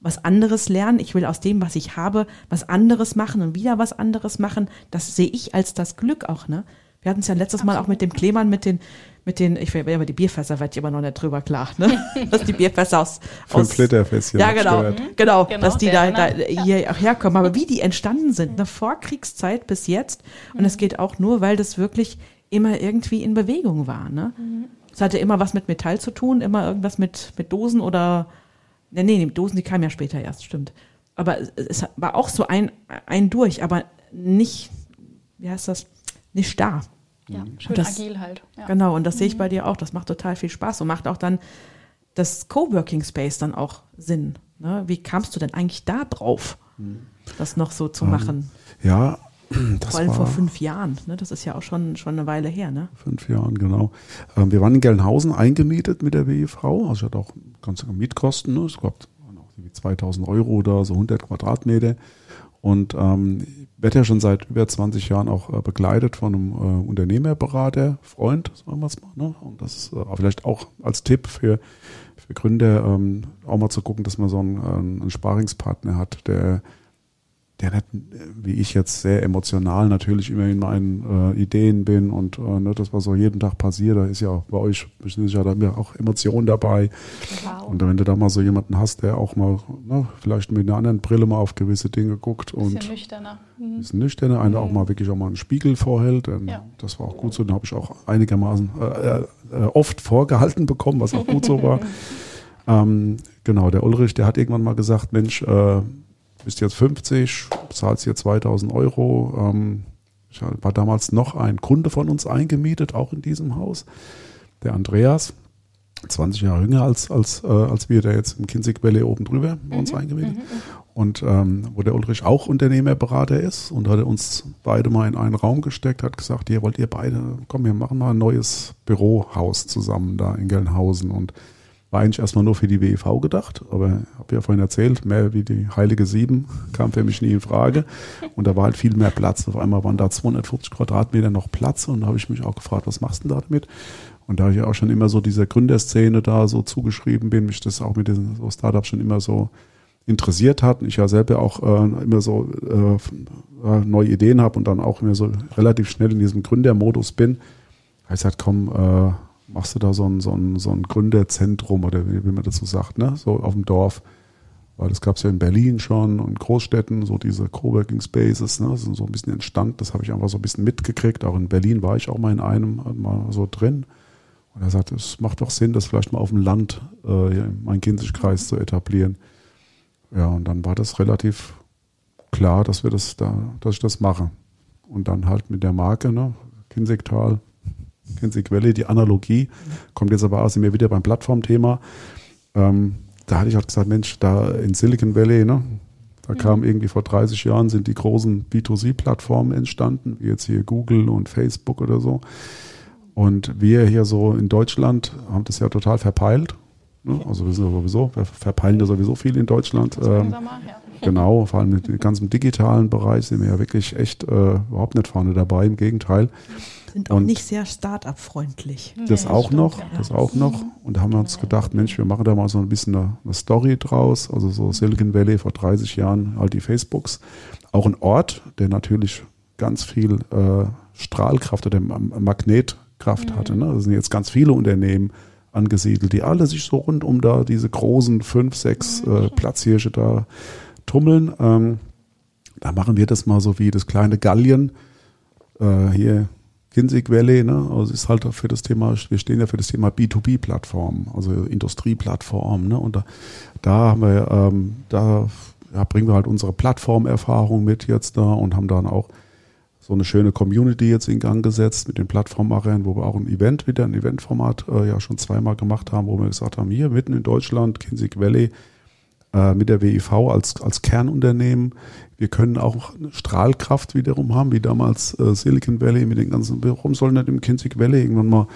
was anderes lernen, ich will aus dem, was ich habe, was anderes machen und wieder was anderes machen. Das sehe ich als das Glück auch, ne? Wir hatten es ja letztes Mal auch mit dem Klemann, mit den, mit den, ich will aber die Bierfässer, werd ich aber noch nicht drüber klar, ne? Dass die Bierfässer aus, aus Fünf Liter Fässchen. ja, genau, gehört. genau, Genau, dass die da, da ne? Hier auch herkommen. Aber wie die entstanden sind, ne, Vorkriegszeit bis jetzt. Und es geht auch nur, weil das wirklich immer irgendwie in Bewegung war. Ne? Es hatte immer was mit Metall zu tun, immer irgendwas mit, mit Dosen oder, nee, nee, die Dosen, die kamen ja später erst, stimmt. Aber es, es war auch so ein, ein durch, aber nicht, wie heißt das, nicht starr. Ja, schön das- agil halt. Ja. Genau, und das sehe ich bei dir auch. Das macht total viel Spaß und macht auch dann das Coworking Space dann auch Sinn. Ne? Wie kamst du denn eigentlich da drauf, das noch so zu machen? Ja, das Vor allem war vor fünf Jahren. Ne? Das ist ja auch schon, schon eine Weile her. Ne? fünf Jahren, genau. Ähm, wir waren in Gelnhausen eingemietet mit der WEV. Also ich hatte auch ganze Mietkosten. Ne? Es gab waren auch irgendwie 2000 Euro oder so 100 Quadratmeter. Und ähm, werde ja schon seit über 20 Jahren auch äh, begleitet von einem äh, Unternehmerberater, Freund, sagen wir es mal. Ne? Und das ist äh, vielleicht auch als Tipp für, für Gründer, ähm, auch mal zu gucken, dass man so einen, äh, einen Sparingspartner hat, der der nicht, äh, wie ich jetzt sehr emotional natürlich immer in meinen äh, Ideen bin und äh, ne, das, was so jeden Tag passiert, da ist ja bei euch ist ja da auch Emotionen dabei. Wow. Und wenn du da mal so jemanden hast, der auch mal ne, vielleicht mit einer anderen Brille mal auf gewisse Dinge guckt und Bisschen nüchterner. Mhm. ist nüchterner, einer auch mal wirklich auch mal einen Spiegel vorhält. Ähm, Ja. Das war auch gut so. Den habe ich auch einigermaßen äh, äh, äh, oft vorgehalten bekommen, was auch gut so war. ähm, genau, der Ulrich, der hat irgendwann mal gesagt, Mensch, äh, bist jetzt 50, zahlst hier 2000 Euro. Ähm, ich war damals noch ein Kunde von uns eingemietet, auch in diesem Haus. Der Andreas, 20 Jahre jünger als, als, äh, als wir, der jetzt im Kinzig Valley oben drüber bei uns eingemietet. Und ähm, wo der Ulrich auch Unternehmerberater ist und hat uns beide mal in einen Raum gesteckt, hat gesagt, hier wollt ihr beide, komm, wir machen mal ein neues Bürohaus zusammen da in Gelnhausen und war eigentlich erstmal nur für die WEV gedacht, aber habe ja vorhin erzählt, mehr wie die Heilige Sieben kam für mich nie in Frage und da war halt viel mehr Platz. Auf einmal waren da 250 Quadratmeter noch Platz und da habe ich mich auch gefragt, was machst du denn da damit? Und da ich ja auch schon immer so dieser Gründerszene da so zugeschrieben bin, mich das auch mit diesen so Startups schon immer so interessiert hat und ich ja selber auch äh, immer so äh, neue Ideen habe und dann auch immer so relativ schnell in diesem Gründermodus bin, habe ich gesagt, komm, äh, machst du da so ein, so ein, so ein Gründerzentrum oder wie, wie man dazu sagt, ne? so auf dem Dorf. Weil das gab es ja in Berlin schon und Großstädten, so diese Coworking Spaces, ne? das ist so ein bisschen entstanden. Das habe ich einfach so ein bisschen mitgekriegt. Auch in Berlin war ich auch mal in einem mal so drin. Und er sagt, es macht doch Sinn, das vielleicht mal auf dem Land, äh, hier im Main-Kinzig-Kreis zu etablieren. Ja, und dann war das relativ klar, dass wir das da, dass ich das mache. Und dann halt mit der Marke, ne, Kinzigtal, Kinzig Valley, die Analogie, kommt jetzt aber auch, sind wir wieder beim Plattformthema. Ähm, da hatte ich halt gesagt, Mensch, da in Silicon Valley, ne, da mhm. kam irgendwie vor 30 Jahren sind die großen B2C-Plattformen entstanden, wie jetzt hier Google und Facebook oder so. Und wir hier so in Deutschland haben das ja total verpeilt. Ne? Also wir sind ja sowieso, wir verpeilen ja sowieso viel in Deutschland. Ähm. Genau, vor allem im ganzen digitalen Bereich sind wir ja wirklich echt äh, überhaupt nicht vorne dabei, im Gegenteil. Sind auch und nicht sehr Start-up-freundlich. Das nee, auch noch, ja. das auch noch. Und da haben wir uns gedacht, Mensch, wir machen da mal so ein bisschen eine, eine Story draus. Also so Silicon Valley vor 30 Jahren, halt die Facebooks. Auch ein Ort, der natürlich ganz viel äh, Strahlkraft oder Magnet Kraft mhm. hatte. Ne? Da sind jetzt ganz viele Unternehmen angesiedelt, die alle sich so rund um da diese großen fünf, sechs mhm. äh, Platzhirsche da tummeln. Ähm, da machen wir das mal so wie das kleine Gallien. Äh, hier Kinzig Valley, ne? Also ist halt für das Thema, wir stehen ja für das Thema B2B-Plattform, also Industrieplattform, ne? Und da, da haben wir, ähm, da ja, bringen wir halt unsere Plattformerfahrung mit jetzt da und haben dann auch so eine schöne Community jetzt in Gang gesetzt mit den Plattformmachern, wo wir auch ein Event wieder, ein Eventformat äh, ja schon zweimal gemacht haben, wo wir gesagt haben, hier mitten in Deutschland, Kinzig Valley, äh, mit der WIV als, als Kernunternehmen. Wir können auch Strahlkraft wiederum haben, wie damals äh, Silicon Valley mit den ganzen, warum soll nicht im Kinzig Valley irgendwann mal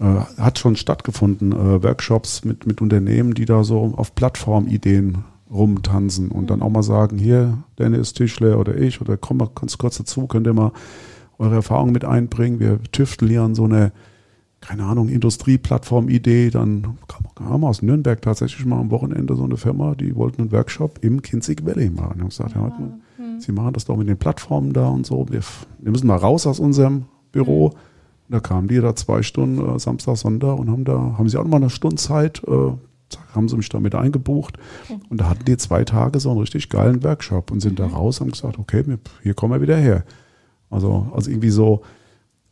äh, hat schon stattgefunden, äh, Workshops mit, mit Unternehmen, die da so auf Plattformideen rumtanzen und dann auch mal sagen, hier, Dennis Tischler oder ich oder komm mal ganz kurz dazu, könnt ihr mal eure Erfahrungen mit einbringen. Wir tüfteln hier an so eine, keine Ahnung, Industrieplattform-Idee. Dann kam aus Nürnberg tatsächlich mal am Wochenende so eine Firma, die wollten einen Workshop im Kinzig Valley machen. Ich habe gesagt, ja, hm. Sie machen das doch mit den Plattformen da und so. Wir, wir müssen mal raus aus unserem Büro. Hm. Da kamen die da zwei Stunden, äh, Samstag, Sonntag und haben da, haben sie auch noch mal eine Stunde Zeit, äh, haben sie mich damit eingebucht. Und da hatten die zwei Tage so einen richtig geilen Workshop und sind da mhm. raus und haben gesagt, okay, hier kommen wir wieder her. Also, also irgendwie so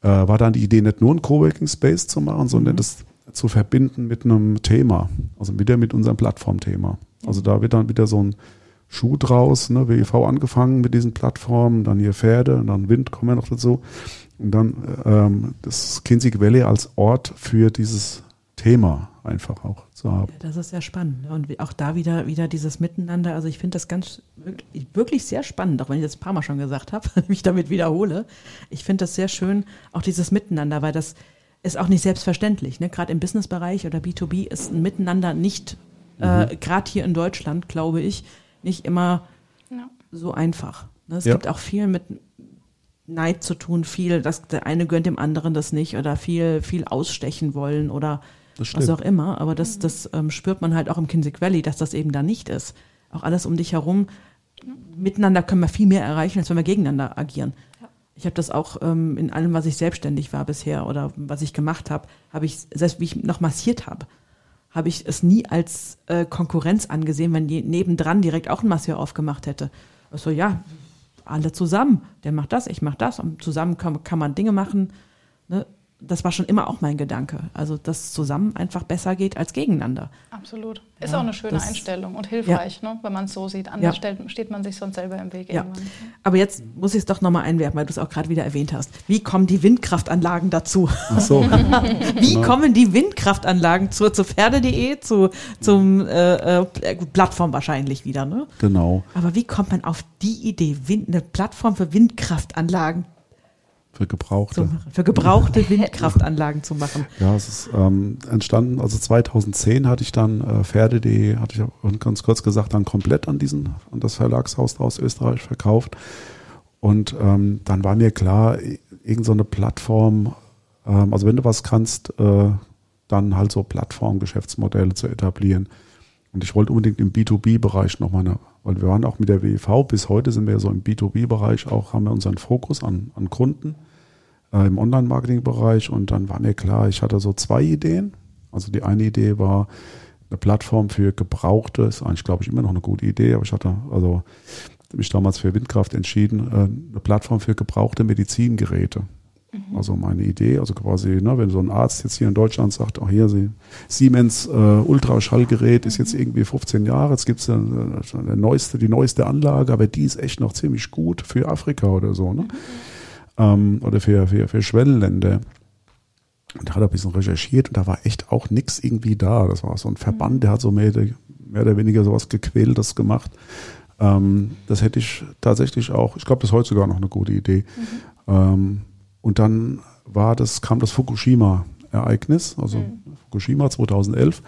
äh, war dann die Idee, nicht nur einen Coworking Space zu machen, sondern mhm. das zu verbinden mit einem Thema. Also wieder mit unserem Plattformthema. Also da wird dann wieder so ein Schuh draus, ne, WEV angefangen mit diesen Plattformen, dann hier Pferde, und dann Wind kommen wir noch dazu. Und dann ähm, das Kinzig Valley als Ort für dieses Thema einfach auch zu haben. Das ist sehr spannend. Und auch da wieder, wieder dieses Miteinander. Also ich finde das ganz wirklich sehr spannend, auch wenn ich das ein paar Mal schon gesagt habe, mich damit wiederhole. Ich finde das sehr schön, auch dieses Miteinander, weil das ist auch nicht selbstverständlich. Ne? Gerade im Businessbereich oder B2B ist ein Miteinander nicht, äh, mhm. äh, gerade hier in Deutschland, glaube ich, nicht immer ja. so einfach. Ne? Es ja. gibt auch viel mit Neid zu tun, viel, dass der eine gönnt dem anderen das nicht oder viel, viel ausstechen wollen oder was auch immer. Aber das, das ähm, spürt man halt auch im Kinzig Valley, dass das eben da nicht ist. Auch alles um dich herum. Miteinander können wir viel mehr erreichen, als wenn wir gegeneinander agieren. Ich habe das auch ähm, in allem, was ich selbstständig war bisher oder was ich gemacht habe, habe ich, selbst wie ich noch massiert habe, habe ich es nie als äh, Konkurrenz angesehen, wenn die nebendran direkt auch ein Masseur aufgemacht hätte. Also ja, alle zusammen. Der macht das, ich mache das und zusammen kann, kann man Dinge machen. Ne? Das war schon immer auch mein Gedanke. Also, dass zusammen einfach besser geht als gegeneinander. Absolut. Ist ja, auch eine schöne das, Einstellung und hilfreich, ja. ne, wenn man es so sieht. Anders ja. steht man sich sonst selber im Weg. Ja. Aber jetzt muss ich es doch nochmal einwerfen, weil du es auch gerade wieder erwähnt hast. Wie kommen die Windkraftanlagen dazu? Ach so. Wie genau. kommen die Windkraftanlagen zu, zu Pferde.de, zu zum äh, äh, Plattform wahrscheinlich wieder, ne? Genau. Aber wie kommt man auf die Idee, Wind, eine Plattform für Windkraftanlagen für gebrauchte. für gebrauchte Windkraftanlagen zu machen. Ja, es ist ähm, entstanden, also 2010 hatte ich dann äh, Pferde.de, hatte ich ganz kurz gesagt, dann komplett an diesen, an das Verlagshaus aus Österreich verkauft. Und ähm, dann war mir klar, irgendeine so Plattform, ähm, also wenn du was kannst, äh, dann halt so Plattformgeschäftsmodelle zu etablieren. Und ich wollte unbedingt im B2B-Bereich noch meine, weil wir waren auch mit der WEV, bis heute sind wir so im B2B-Bereich auch, haben wir unseren Fokus an, an Kunden äh, im Online-Marketing-Bereich. Und dann war mir klar, ich hatte so zwei Ideen. Also die eine Idee war eine Plattform für Gebrauchte, ist eigentlich, glaube ich, immer noch eine gute Idee, aber ich hatte also mich damals für Windkraft entschieden, äh, eine Plattform für gebrauchte Medizingeräte. Mhm. Also meine Idee, also quasi, ne, wenn so ein Arzt jetzt hier in Deutschland sagt, auch hier Sie, Siemens äh, Ultraschallgerät ist jetzt mhm. irgendwie 15 Jahre, jetzt gibt es eine, neueste, die neueste Anlage, aber die ist echt noch ziemlich gut für Afrika oder so, ne? Ähm, oder für, für, für Schwellenländer. Und da hat er ein bisschen recherchiert und da war echt auch nichts irgendwie da. Das war so ein Verband, der hat so mehr, mehr oder weniger sowas gequältes gemacht. Ähm, das hätte ich tatsächlich auch, ich glaube, das ist heute sogar noch eine gute Idee. Mhm. Ähm, und dann war das, kam das Fukushima-Ereignis, also mhm. Fukushima 2011.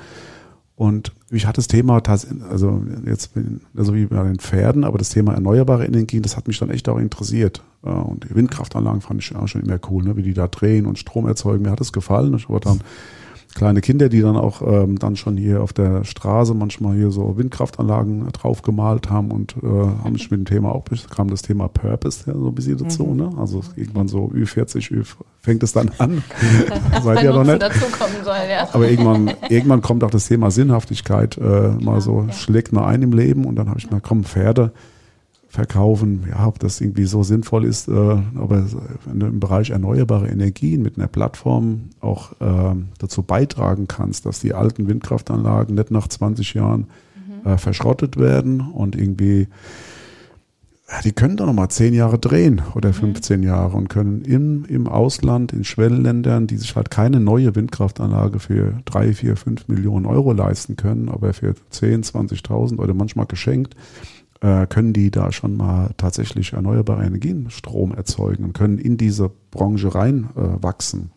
Und ich hatte das Thema, also jetzt also wie bei den Pferden, aber das Thema erneuerbare Energien, das hat mich dann echt auch interessiert. Und die Windkraftanlagen fand ich auch schon immer cool, ne? wie die da drehen und Strom erzeugen. Mir hat es gefallen. Ich war dann kleine Kinder, die dann auch ähm, dann schon hier auf der Straße manchmal hier so Windkraftanlagen drauf gemalt haben und äh, haben sich mit dem Thema auch, kam das Thema Purpose ja, so ein bisschen dazu, mhm. ne? Also irgendwann so Ü40, Ü fängt es dann an. Seid ihr noch nicht. Soll, ja. Aber irgendwann, irgendwann kommt auch das Thema Sinnhaftigkeit äh, mal ja, so, schlägt mal ein im Leben und dann habe ich mal, komm, Pferde verkaufen, ja, ob das irgendwie so sinnvoll ist, äh, aber im Bereich erneuerbare Energien mit einer Plattform auch äh, dazu beitragen kannst, dass die alten Windkraftanlagen nicht nach 20 Jahren mhm. äh, verschrottet werden und irgendwie, ja, die können doch nochmal 10 Jahre drehen oder 15 mhm. Jahre und können im, im Ausland, in Schwellenländern, die sich halt keine neue Windkraftanlage für 3, 4, 5 Millionen Euro leisten können, aber für 10, 20.000 oder manchmal geschenkt, äh, können die da schon mal tatsächlich erneuerbare Energien Strom erzeugen und können in diese Branche reinwachsen.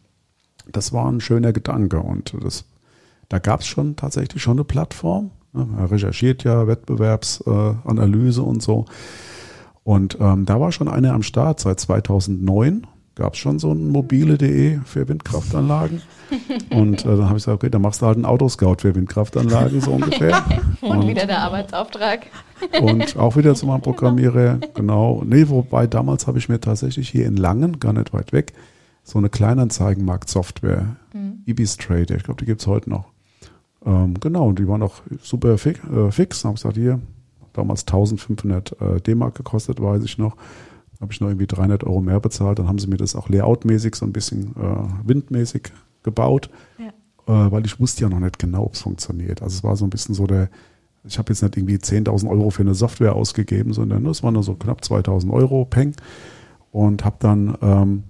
Äh, das war ein schöner Gedanke und das, da gab es schon tatsächlich schon eine Plattform. Ne? Er recherchiert ja Wettbewerbsanalyse äh, und so. Und ähm, da war schon eine am Start seit 2009 gab es schon so ein mobile.de für Windkraftanlagen. Und äh, dann habe ich gesagt, okay, dann machst du halt einen Autoscout für Windkraftanlagen so ungefähr. und, und, wieder der Arbeitsauftrag. und auch wieder zu meinem Programmierer, genau. Nee, wobei damals habe ich mir tatsächlich hier in Langen, gar nicht weit weg, so eine Kleinanzeigenmarkt-Software, mhm. Ibis Trade, ich glaube, die gibt es heute noch. Ähm, genau, und die waren auch super fix. Äh, fix. Dann habe ich gesagt, hier, damals 1500 äh, D-Mark gekostet, weiß ich noch habe ich noch irgendwie 300 Euro mehr bezahlt. Dann haben sie mir das auch layoutmäßig, so ein bisschen äh, windmäßig gebaut, ja. äh, weil ich wusste ja noch nicht genau, ob es funktioniert. Also es war so ein bisschen so der, ich habe jetzt nicht irgendwie 10.000 Euro für eine Software ausgegeben, sondern es waren nur so knapp 2.000 Euro, Peng. Und habe dann ähm,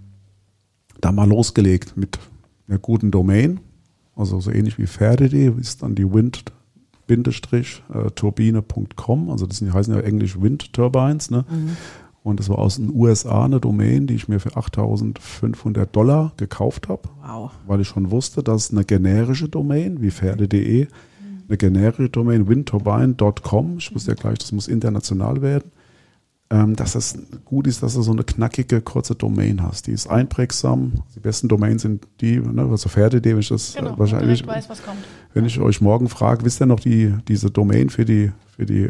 da mal losgelegt mit einer guten Domain, also so ähnlich wie Pferde.de, ist dann die Wind turbine.com, also das heißen ja englisch Wind Turbines, ne? Mhm. Und das war aus den USA eine Domain, die ich mir für 8500 Dollar gekauft habe. Wow. Weil ich schon wusste, dass eine generische Domain wie Pferde.de, eine generische Domain windturbine.com, ich wusste ja gleich, das muss international werden, ähm, dass es gut ist, dass du so eine knackige, kurze Domain hast. Die ist einprägsam. Die besten Domains sind die, ne, also Pferde.de, wenn ich das genau, wahrscheinlich, weiß, wenn ich euch morgen frage, wisst ihr noch die, diese Domain für die, für die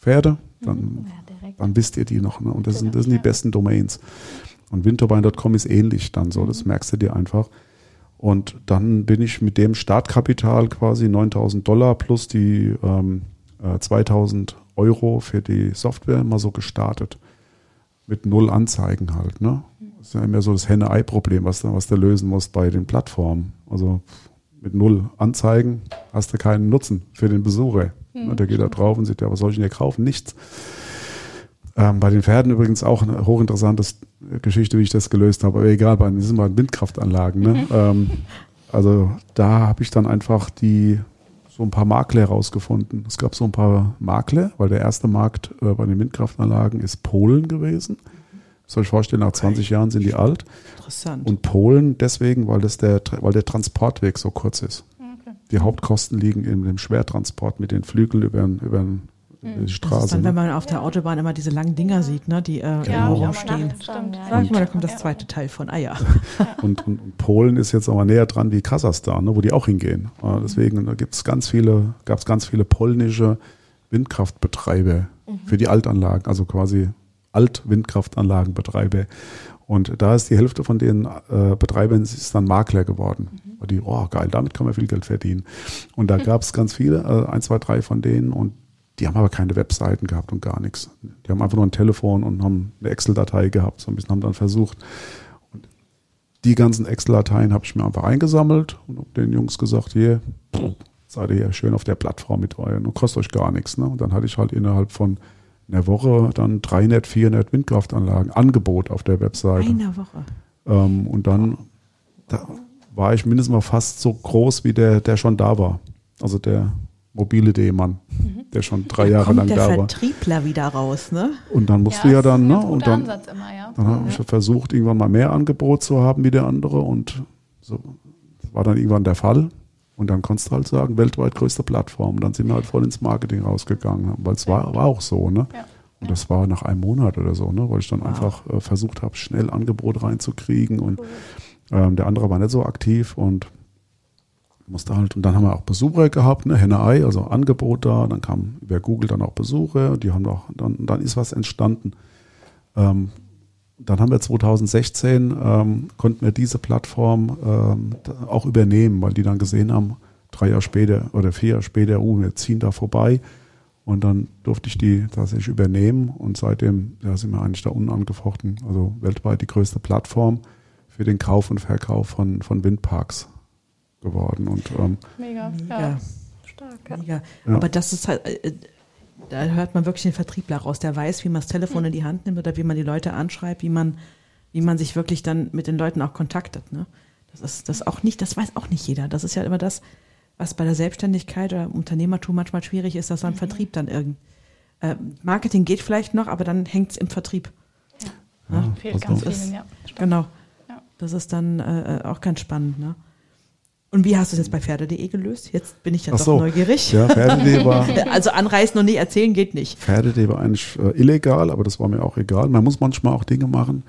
Pferde? Dann dann wisst ihr die noch. Ne? Und das, sind, das sind die besten Domains. Und windturbine.com ist ähnlich dann so, das mhm. merkst du dir einfach. Und dann bin ich mit dem Startkapital quasi 9000 Dollar plus die ähm, äh, 2000 Euro für die Software mal so gestartet. Mit null Anzeigen halt. Ne? Das ist ja immer so das Henne-Ei-Problem, was, was du lösen musst bei den Plattformen. Also mit null Anzeigen hast du keinen Nutzen für den Besucher. Mhm. Der geht da drauf und sagt, ja, was soll ich denn hier kaufen? Nichts. Ähm, bei den Pferden übrigens auch eine hochinteressante Geschichte, wie ich das gelöst habe. Aber egal, bei diesen beiden Windkraftanlagen. Ne? Mhm. Ähm, also da habe ich dann einfach die so ein paar Makler herausgefunden. Es gab so ein paar Makler, weil der erste Markt äh, bei den Windkraftanlagen ist Polen gewesen. Soll ich vorstellen, nach 20 Jahren sind die alt. Interessant. Und Polen deswegen, weil, das der, weil der Transportweg so kurz ist. Okay. Die Hauptkosten liegen in dem Schwertransport mit den Flügeln über, über die Das Straße. ist dann, wenn ne? man auf der Autobahn immer diese langen Dinger sieht, ne, die äh, Ja, irgendwo rumstehen. Sag ich mal, da kommt das zweite Teil von. Ah ja. Und, und, und Polen ist jetzt aber näher dran wie Kasachstan, ne, wo die auch hingehen. Äh, deswegen da gibt's ganz viele, gab es ganz viele polnische Windkraftbetreiber für die Altanlagen, also quasi Alt-Windkraftanlagenbetreiber. Und da ist die Hälfte von den äh, Betreibern ist dann Makler geworden. Weil die, oh geil, damit kann man viel Geld verdienen. Und da gab es ganz viele, äh, ein, zwei, drei von denen und die haben aber keine Webseiten gehabt und gar nichts. Die haben einfach nur ein Telefon und haben eine Excel-Datei gehabt, so ein bisschen haben dann versucht. Und die ganzen Excel-Dateien habe ich mir einfach eingesammelt und habe den Jungs gesagt, hier, seid ihr hier schön auf der Plattform mit euren und kostet euch gar nichts. Ne? Und dann hatte ich halt innerhalb von einer Woche dann 300, 400 Windkraftanlagen Angebot auf der Webseite. Eine Woche. Ähm, und dann da war ich mindestens mal fast so groß wie der, der schon da war. Also der mobile D-Mann, der schon drei Da Jahre kommt lang der da war. Vertriebler wieder raus, ne? Und dann musst ja ist dann, ne? Und dann, immer, ja. dann habe ich versucht, irgendwann mal mehr Angebot zu haben wie der andere und so das war dann irgendwann der Fall. Und dann konntest du halt sagen, weltweit größte Plattform. Und dann sind wir halt voll ins Marketing rausgegangen, weil es war, war auch so, ne? Ja. Und das war nach einem Monat oder so, ne? Weil ich dann einfach äh, versucht habe, schnell Angebot reinzukriegen und ähm, der andere war nicht so aktiv und musste halt, und dann haben wir auch Besucher gehabt, ne, Henne-Ei, also Angebot da, dann kam über Google dann auch Besucher, die haben auch, dann, dann ist was entstanden. Ähm, dann haben wir 2016, ähm, konnten wir diese Plattform ähm, auch übernehmen, weil die dann gesehen haben, drei Jahre später oder vier Jahre später, uh, wir ziehen da vorbei. Und dann durfte ich die tatsächlich übernehmen und seitdem ja, sind wir eigentlich da unangefochten, also weltweit die größte Plattform für den Kauf und Verkauf von, von Windparks geworden. Und ähm, Mega. Mega. Ja. Stark. Ja. Mega. Ja. Aber das ist halt, äh, da hört man wirklich den Vertriebler raus, der weiß, wie man das Telefon in die Hand nimmt oder wie man die Leute anschreibt, wie man, wie man sich wirklich dann mit den Leuten auch kontaktet. Ne? Das ist das auch nicht, das weiß auch nicht jeder. Das ist ja immer das, was bei der Selbstständigkeit oder im Unternehmertum manchmal schwierig ist, dass so ein Vertrieb dann irgend. Äh, Marketing geht vielleicht noch, aber dann hängt es im Vertrieb. ja, Fehlt also- ganz Das ist- vielen, ja. Genau. Ja. Das ist dann äh, äh, auch ganz spannend. Ne? Und wie hast du es jetzt bei Pferde.de gelöst? Jetzt bin ich ja Ach doch so. neugierig. ja, Pferde.de war, Also anreißen und nicht erzählen geht nicht. Pferde.de war eigentlich äh, illegal, aber das war mir auch egal. Man muss manchmal auch Dinge machen.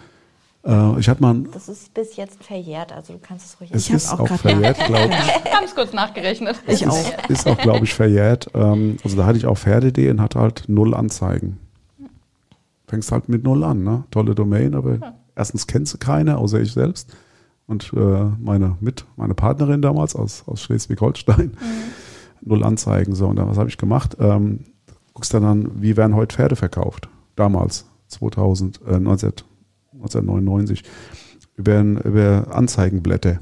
Äh, ich hatte mal, ein- Das ist bis jetzt verjährt, also du kannst es ruhig es hab's ist auch auch, verjährt, glaube ich. Ganz kurz nachgerechnet. Ich auch. Ist auch, glaube ich, verjährt. Ähm, also da hatte ich auch Pferde.de und hatte halt null Anzeigen. Fängst halt mit null an, ne? Tolle Domain, aber erstens kennst du keine, außer ich selbst. Und äh, meine mit, meine Partnerin damals aus, aus Schleswig-Holstein. Null Anzeigen. So, und dann, was habe ich gemacht? Ähm, guckst dann an, wie werden heute Pferde verkauft? Damals, 2000, äh, 19, 1999. Über, über Anzeigenblätter.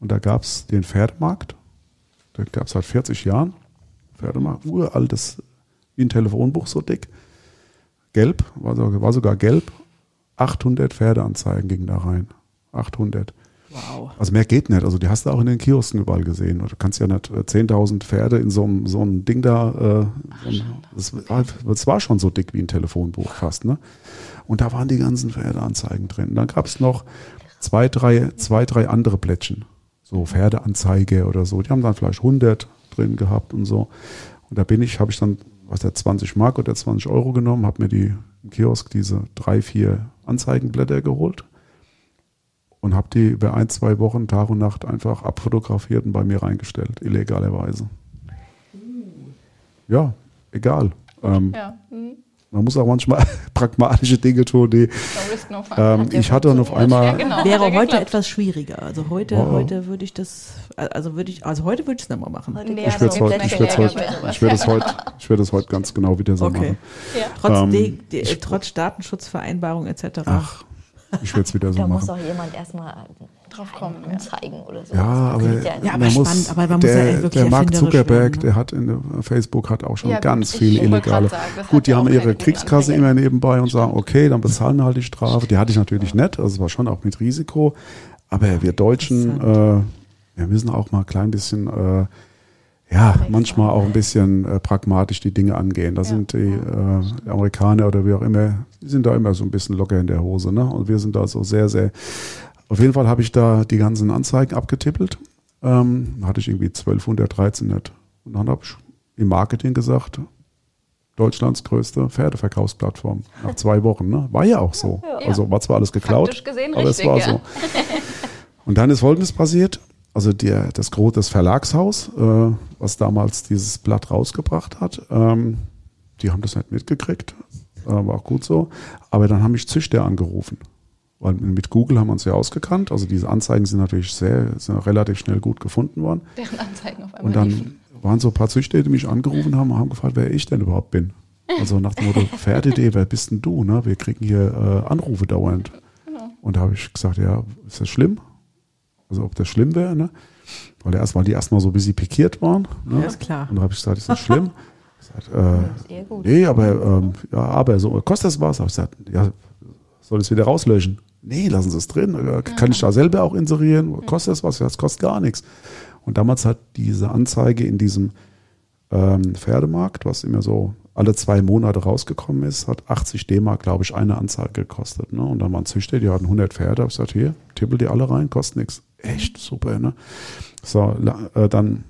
Und da gab es den Pferdemarkt. Da gab es seit 40 Jahren. Pferdemarkt, uraltes, wie ein Telefonbuch so dick. Gelb, war, so, war sogar gelb. 800 Pferdeanzeigen gingen da rein. 800. Wow. Also mehr geht nicht. Also die hast du auch in den Kiosken überall gesehen. Du kannst ja nicht äh, 10.000 Pferde in so einem, so einem Ding da. Äh, das, war, das war schon so dick wie ein Telefonbuch fast. Ne? Und da waren die ganzen Pferdeanzeigen drin. Und dann gab es noch zwei drei, zwei, drei andere Plättchen. So Pferdeanzeige oder so. Die haben dann vielleicht 100 drin gehabt und so. Und da bin ich, habe ich dann, was der 20 Mark oder 20 Euro genommen, habe mir die im Kiosk diese drei, vier Anzeigenblätter geholt und habe die über ein, zwei Wochen Tag und Nacht einfach abfotografiert und bei mir reingestellt, illegalerweise. Ja, egal. Ähm, Ja. Mhm. Man muss auch manchmal pragmatische Dinge tun, die ähm, ich hatte dann auf einmal ja, genau. Wäre heute geklappt. etwas schwieriger. Also heute, Wow. heute würde ich das, also würde ich, also heute würde ich es nicht mehr machen. Nee, ich werde es heute, ich werde es heute, ich werde es heute, ich werde es heute ganz genau wieder so Okay. machen. Ja. Trotz, Ähm, de, de, ich- trotz Datenschutzvereinbarung etc. Ach, ich werde es wieder so Da muss machen. auch jemand erstmal Drauf kommen, ja. anzeigen oder so. Ja, aber, ja Ja, aber man muss, spannend, aber man muss ja der, wirklich der Mark Zuckerberg, werden, ne? der hat in der Facebook hat auch schon Ja, ganz viele illegale. sagen, Gut, die haben ihre Kriegskasse immer nebenbei und sagen, okay, dann bezahlen wir halt die Strafe. Die hatte ich natürlich nicht, also es war schon auch mit Risiko. Aber wir Deutschen, äh, wir müssen auch mal ein klein bisschen, äh, ja, manchmal auch ein bisschen äh, pragmatisch die Dinge angehen. Da Ja. sind die äh, Amerikaner oder wie auch immer, die sind da immer so ein bisschen locker in der Hose. Ne? Und wir sind da so sehr, sehr. Auf jeden Fall habe ich da die ganzen Anzeigen abgetippelt. Ähm, hatte ich irgendwie 1200, 1300. Und dann habe ich im Marketing gesagt, Deutschlands größte Pferdeverkaufsplattform. Nach zwei Wochen, ne? War ja auch so. Ja. Also war zwar alles geklaut, gesehen aber richtig, es war ja. so. Und dann ist Folgendes passiert. Also der, das große das Verlagshaus, äh, was damals dieses Blatt rausgebracht hat, ähm, die haben das nicht mitgekriegt. Äh, war auch gut so. Aber dann haben mich Züchter angerufen. Weil mit Google haben wir uns ja ausgekannt. Also diese Anzeigen sind natürlich sehr, sind relativ schnell gut gefunden worden. Deren Anzeigen auf einmal Und dann liefen. waren so ein paar Züchter, die mich angerufen haben und haben gefragt, wer ich denn überhaupt bin. Also nach dem Motto, Pferde.de, wer bist denn du? Ne? Wir kriegen hier äh, Anrufe dauernd. Und da habe ich gesagt, ja, ist das schlimm? Also ob das schlimm wäre, ne? Weil erst, weil die erstmal so ein bisschen pikiert waren. Ne? Ja, ist klar. Und da habe ich gesagt, ist das schlimm? Gesagt, äh, gut. nee, aber ähm, ja, aber so kostet das was? Habe ich gesagt, ja, soll ich es wieder rauslöschen? Nee, lassen Sie es drin. Äh, Kann ich da selber auch inserieren? Kostet das was? Ja, Das kostet gar nichts. Und damals hat diese Anzeige in diesem ähm, Pferdemarkt, was immer so alle zwei Monate rausgekommen ist, hat 80 D-Mark, glaube ich, eine Anzeige gekostet. Ne? Und dann waren Züchter, die hatten 100 Pferde. Hab ich gesagt, hier, tippel die alle rein, kostet nichts. Echt super, ne? So, äh, dann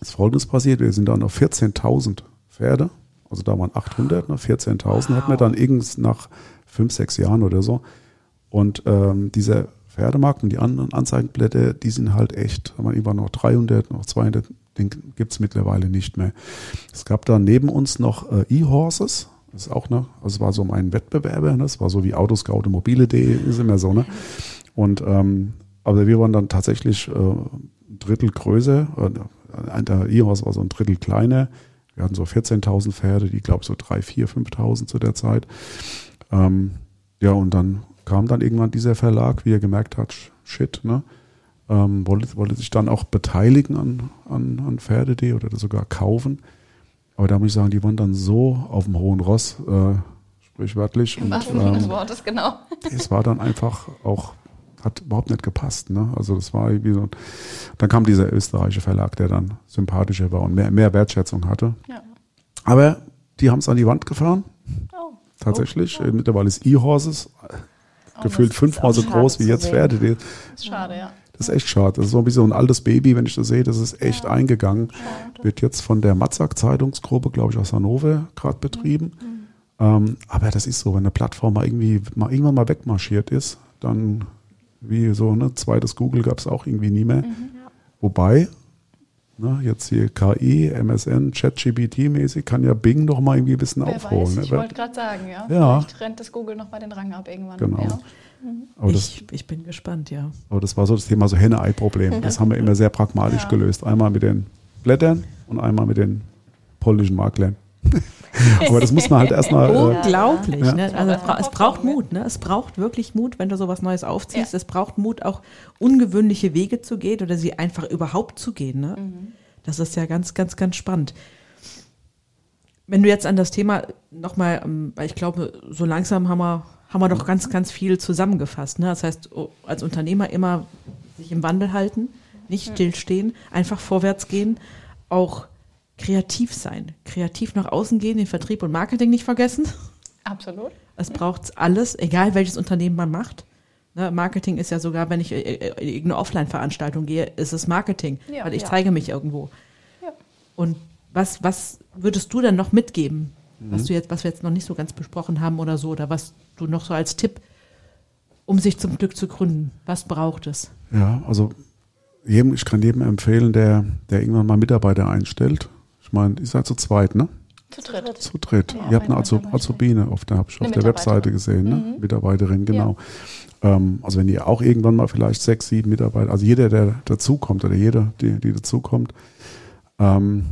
ist Folgendes passiert. Wir sind dann auf 14.000 Pferde. Also da waren 800, ne? 14.000 hatten wir dann irgend nach fünf, sechs Jahren oder so. Und ähm, dieser Pferdemarkt und die anderen Anzeigenblätter, die sind halt echt, haben wir irgendwann noch 300, noch 200, den gibt's mittlerweile nicht mehr. Es gab da neben uns noch äh, E-Horses. Das ist auch noch, also es war so mein Wettbewerber, ne? das war so wie Autoscout und mobile.de, ist immer so, ne? Und ähm, aber wir waren dann tatsächlich äh, ein Drittel größer. Äh, der E-Horse war so ein Drittel kleiner. Wir hatten so 14.000 Pferde, die glaube ich so 3.000, 4.000, 5.000 zu der Zeit. Ähm, ja, und dann kam dann irgendwann dieser Verlag, wie er gemerkt hat, sh- shit, ne? Ähm, wollte, wollte sich dann auch beteiligen an, an, an Pferde.de oder sogar kaufen. Aber da muss ich sagen, die waren dann so auf dem hohen Ross, äh, sprichwörtlich. Im Und, wahrsten Sinne des ähm, Wortes, genau. es war dann einfach auch, hat überhaupt nicht gepasst. Ne? Also das war irgendwie so. Dann kam dieser österreichische Verlag, der dann sympathischer war und mehr, mehr Wertschätzung hatte. Ja. Aber die haben es an die Wand gefahren, Oh. tatsächlich. Äh, Mittlerweile ist E-Horses gefühlt das ist fünfmal so schade groß wie jetzt. Pferde. Die- Ist schade, ja. Das ist echt schade. Das ist so ein bisschen so ein altes Baby, wenn ich das sehe. Das ist echt eingegangen. Wird jetzt von der Matzak Zeitungsgruppe, glaube ich, aus Hannover gerade betrieben. Ähm, aber das ist so, wenn eine Plattform mal irgendwie mal irgendwann mal wegmarschiert ist, dann wie so ne zweites Google gab es auch irgendwie nie mehr. Wobei ne, jetzt hier KI, MSN, ChatGPT-mäßig kann ja Bing noch mal irgendwie ein bisschen Wer aufholen. weiß, ne? ich wollte gerade sagen, ja. Ja. Vielleicht rennt das Google noch mal den Rang ab irgendwann. Genau. Ja. aber, das, Ich, ich bin gespannt, ja. aber das war so das Thema so Henne-Ei-Problem. Das haben wir immer sehr pragmatisch Ja. gelöst. Einmal mit den Blättern und einmal mit den polnischen Maklern. aber das muss man halt erstmal. Äh, Unglaublich. Ja. Ne? Also es, bra es Hoffnung, braucht? Mut. Ne? Es braucht wirklich Mut, wenn du sowas Neues aufziehst. Ja. Es braucht Mut, auch ungewöhnliche Wege zu gehen oder sie einfach überhaupt zu gehen. Ne? Das ist ja ganz, ganz, ganz spannend. Wenn du jetzt an das Thema nochmal, weil ich glaube, so langsam haben wir, haben wir doch ganz, ganz viel zusammengefasst. Ne? Das heißt, oh, als Unternehmer immer sich im Wandel halten, nicht stillstehen, einfach vorwärts gehen, auch kreativ sein, kreativ nach außen gehen, den Vertrieb und Marketing nicht vergessen. Absolut. Es braucht alles, egal welches Unternehmen man macht. Ne, Marketing ist ja sogar, wenn ich äh, äh, in irgendeine Offline-Veranstaltung gehe, ist es Marketing, Ja, weil ich ja. zeige mich irgendwo. Ja. Und was, was würdest du denn noch mitgeben, Mhm. was du jetzt, was wir jetzt noch nicht so ganz besprochen haben oder so, oder was du noch so als Tipp, um sich zum Glück zu gründen? Was braucht es? Ja, also jedem, ich kann jedem empfehlen, der, der irgendwann mal Mitarbeiter einstellt. Ich meine, ihr seid zu zweit, ne? Zu dritt. Zu dritt. Ja, ihr habt eine eine Azu Mitarbeiterin. Azubine auf der, auf der Webseite gesehen, ne? Mhm. Mitarbeiterin, genau. Ähm, also wenn ihr auch irgendwann mal vielleicht sechs, sieben Mitarbeiter, also jeder, der dazukommt oder jeder, die, die dazukommt, ähm,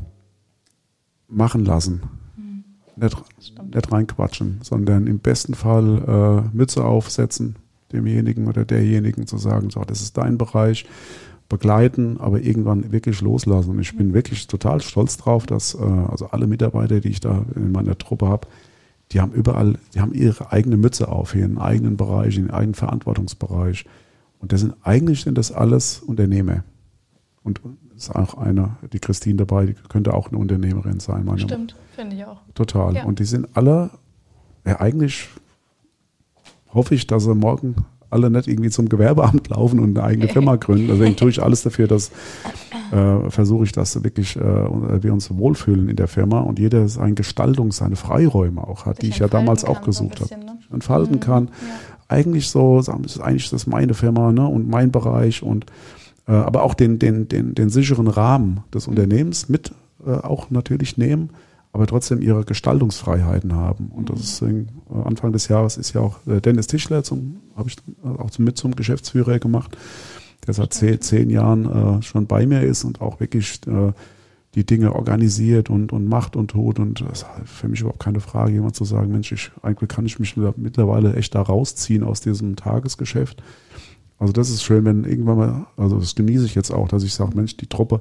machen lassen. Mhm. Nicht, nicht reinquatschen, sondern im besten Fall äh, Mütze aufsetzen, demjenigen oder derjenigen zu sagen, so, das ist dein Bereich, begleiten, aber irgendwann wirklich loslassen. Und ich bin wirklich total stolz drauf, dass äh, also alle Mitarbeiter, die ich da in meiner Truppe habe, die haben überall, die haben ihre eigene Mütze auf, hier einen eigenen Bereich, einen eigenen Verantwortungsbereich. Und das sind eigentlich sind das alles Unternehmer. Und ist auch eine, die Christine dabei, die könnte auch eine Unternehmerin sein, meine Stimmt, finde ich auch. Total. Ja. Und die sind alle, ja, eigentlich hoffe ich, dass sie morgen alle nicht irgendwie zum Gewerbeamt laufen und eine eigene Firma gründen. Deswegen tue ich alles dafür, dass äh, versuche ich, dass wirklich äh, wir uns wohlfühlen in der Firma und jeder seine Gestaltung, seine Freiräume auch hat, die ich ja damals auch so gesucht habe. ne? Entfalten Mhm, kann. ja. Eigentlich so, sagen ist eigentlich das meine Firma ne, und mein Bereich und äh, aber auch den, den, den, den sicheren Rahmen des Unternehmens mit äh, auch natürlich nehmen, aber trotzdem ihre Gestaltungsfreiheiten haben. Und das ist äh, Anfang des Jahres ist ja auch äh, Dennis Tischler zum, habe ich äh, auch mit zum Geschäftsführer gemacht, der seit zehn, zehn Jahren äh, schon bei mir ist und auch wirklich äh, die Dinge organisiert und, und macht und tut. Und das ist für mich überhaupt keine Frage, jemand zu sagen, Mensch, ich, eigentlich kann ich mich mittlerweile echt da rausziehen aus diesem Tagesgeschäft. Also das ist schön, wenn irgendwann mal, also das genieße ich jetzt auch, dass ich sage, Mensch, die Truppe,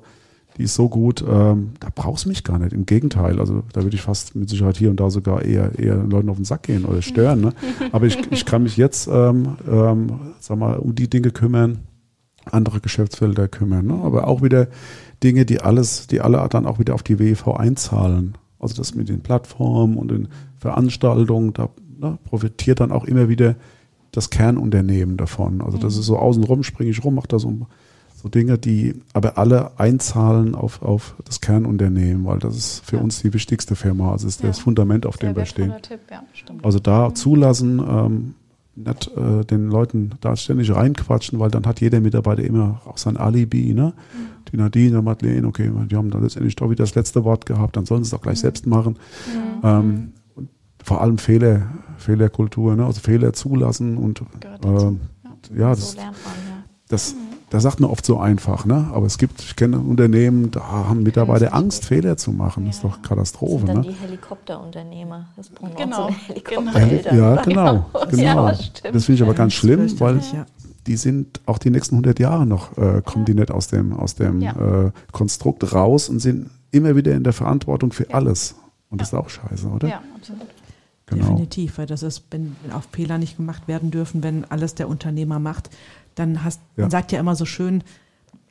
die ist so gut, ähm, da brauchst du mich gar nicht. Im Gegenteil, also da würde ich fast mit Sicherheit hier und da sogar eher, eher Leuten auf den Sack gehen oder stören. Ne? Aber ich, ich kann mich jetzt, ähm, ähm, sag mal, um die Dinge kümmern, andere Geschäftsfelder kümmern. Ne? Aber auch wieder Dinge, die alles, die alle dann auch wieder auf die WEV einzahlen. Also das mit den Plattformen und den Veranstaltungen, da ne, profitiert dann auch immer wieder das Kernunternehmen davon. Also das ist so außenrum, springe ich rum, mache da so, so Dinge, die aber alle einzahlen auf, auf das Kernunternehmen, weil das ist für Ja. uns die wichtigste Firma. Also es ist Ja. das Fundament, auf Sehr dem wir stehen. Tipp, ja. Also da zulassen, ähm, nicht äh, den Leuten da ständig reinquatschen, weil dann hat jeder Mitarbeiter immer auch sein Alibi, ne? Die Nadine, Madeleine, okay, die haben dann letztendlich doch wieder das letzte Wort gehabt, dann sollen sie es doch gleich selbst machen. Ähm, und vor allem Fehler, Fehlerkultur, ne? also Fehler zulassen und ähm, ja, das, so lernt man, ja. das, das sagt man oft so einfach, ne? Aber es gibt, ich kenne Unternehmen, da haben Mitarbeiter Angst, Fehler zu machen. Das ist doch Das Katastrophe, sind dann ne? die Helikopterunternehmer. Das brauchen Genau, so genau. Helikoptereltern. Ja, genau, Ja, genau. das stimmt. Das finde ich aber ganz schlimm, weil ja. die sind auch die nächsten 100 Jahre noch, äh, kommen die nicht aus dem, aus dem Ja. äh, Konstrukt raus und sind immer wieder in der Verantwortung für Ja. alles. Und das ist auch scheiße, oder? Ja, absolut. Genau. Definitiv, weil das ist, wenn, wenn auch Fehler nicht gemacht werden dürfen, wenn alles der Unternehmer macht, dann hast, Ja. man sagt ja immer so schön,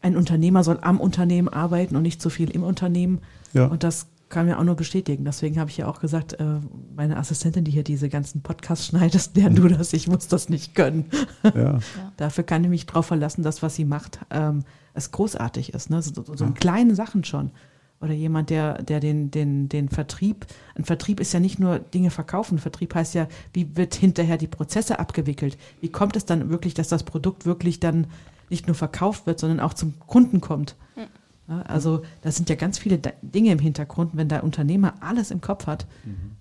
ein Unternehmer soll am Unternehmen arbeiten und nicht zu viel im Unternehmen. Ja. Und das kann mir auch nur bestätigen. Deswegen habe ich ja auch gesagt, äh, meine Assistentin, die hier diese ganzen Podcasts schneidet, lern du das, ich muss das nicht können. Ja. Dafür kann ich mich drauf verlassen, dass was sie macht, ähm, es großartig ist. Ne? So, so, so in kleinen Sachen schon. Oder jemand, der, der den, den, den Vertrieb, ein Vertrieb ist ja nicht nur Dinge verkaufen. Vertrieb heißt ja, wie wird hinterher die Prozesse abgewickelt? Wie kommt es dann wirklich, dass das Produkt wirklich dann nicht nur verkauft wird, sondern auch zum Kunden kommt? Ja, also da sind ja ganz viele Dinge im Hintergrund. Wenn der Unternehmer alles im Kopf hat,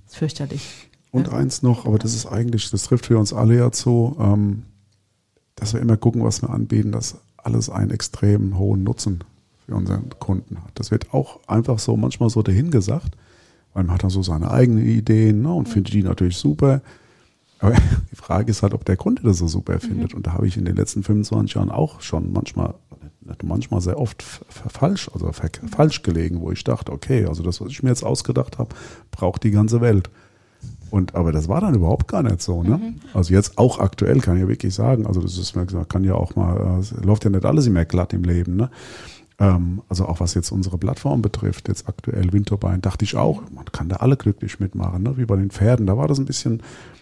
ist fürchterlich. Und eins noch, aber das ist eigentlich, das trifft für uns alle ja zu, ähm, dass wir immer gucken, was wir anbieten, dass alles einen extrem hohen Nutzen für unseren Kunden hat. Das wird auch einfach so manchmal so dahingesagt, weil man hat dann so seine eigenen Ideen ne, und findet die natürlich super. Aber die Frage ist halt, ob der Kunde das so super findet. Und da habe ich in den letzten 25 Jahren auch schon manchmal, manchmal sehr oft falsch, also ver- falsch gelegen, wo ich dachte, okay, also das, was ich mir jetzt ausgedacht habe, braucht die ganze Welt. Und aber das war dann überhaupt gar nicht so, ne? Also jetzt auch aktuell kann ich ja wirklich sagen, also das ist mir gesagt, kann ja auch mal, äh, läuft ja nicht alles immer glatt im Leben, ne? Ähm, also auch was jetzt unsere Plattform betrifft, jetzt aktuell Windturbine, dachte ich auch, man kann da alle glücklich mitmachen, ne? Wie bei den Pferden. Da war das ein bisschen,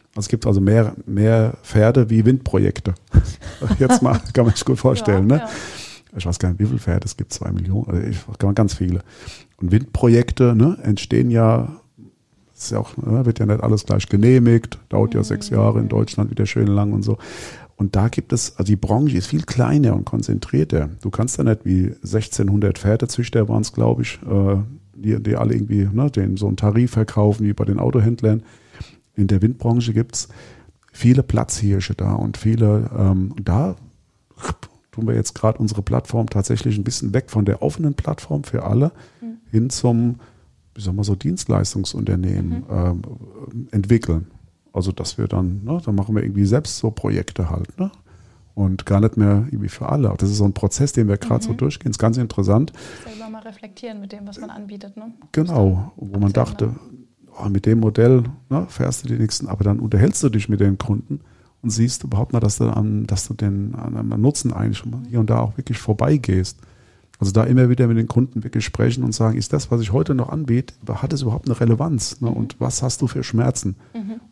also es gibt also mehr, mehr Pferde wie Windprojekte. jetzt mal, kann man sich gut vorstellen, Ja, ne? ja. Ich weiß gar nicht, wie viele Pferde, es gibt zwei Millionen, also ich ganz viele. Und Windprojekte ne, entstehen ja ist ja auch, ne, wird ja nicht alles gleich genehmigt, dauert ja sechs Jahre in Deutschland wieder schön lang und so. Und da gibt es, also die Branche ist viel kleiner und konzentrierter. Du kannst da nicht wie 1600 Pferdezüchter waren es, glaube ich, äh, die, die alle irgendwie ne, den so einen Tarif verkaufen wie bei den Autohändlern. In der Windbranche gibt's viele Platzhirsche da und viele, ähm, da tun wir jetzt gerade unsere Plattform tatsächlich ein bisschen weg von der offenen Plattform für alle hin zum, wie sagen wir so, Dienstleistungsunternehmen ähm, entwickeln. Also dass wir dann, ne, dann machen wir irgendwie selbst so Projekte halt, ne? Und gar nicht mehr irgendwie für alle. Das ist so ein Prozess, den wir gerade so durchgehen. Ist ganz interessant. Selber mal reflektieren mit dem, was man anbietet. Ne? Genau, wo man dachte, oh, mit dem Modell ne, fährst du die nächsten, aber dann unterhältst du dich mit den Kunden und siehst überhaupt mal, dass du, an, dass du den an einem Nutzen eigentlich hier und da auch wirklich vorbeigehst. Also da immer wieder mit den Kunden wirklich sprechen und sagen, ist das, was ich heute noch anbiete, hat es überhaupt eine Relevanz? Ne? Und was hast du für Schmerzen?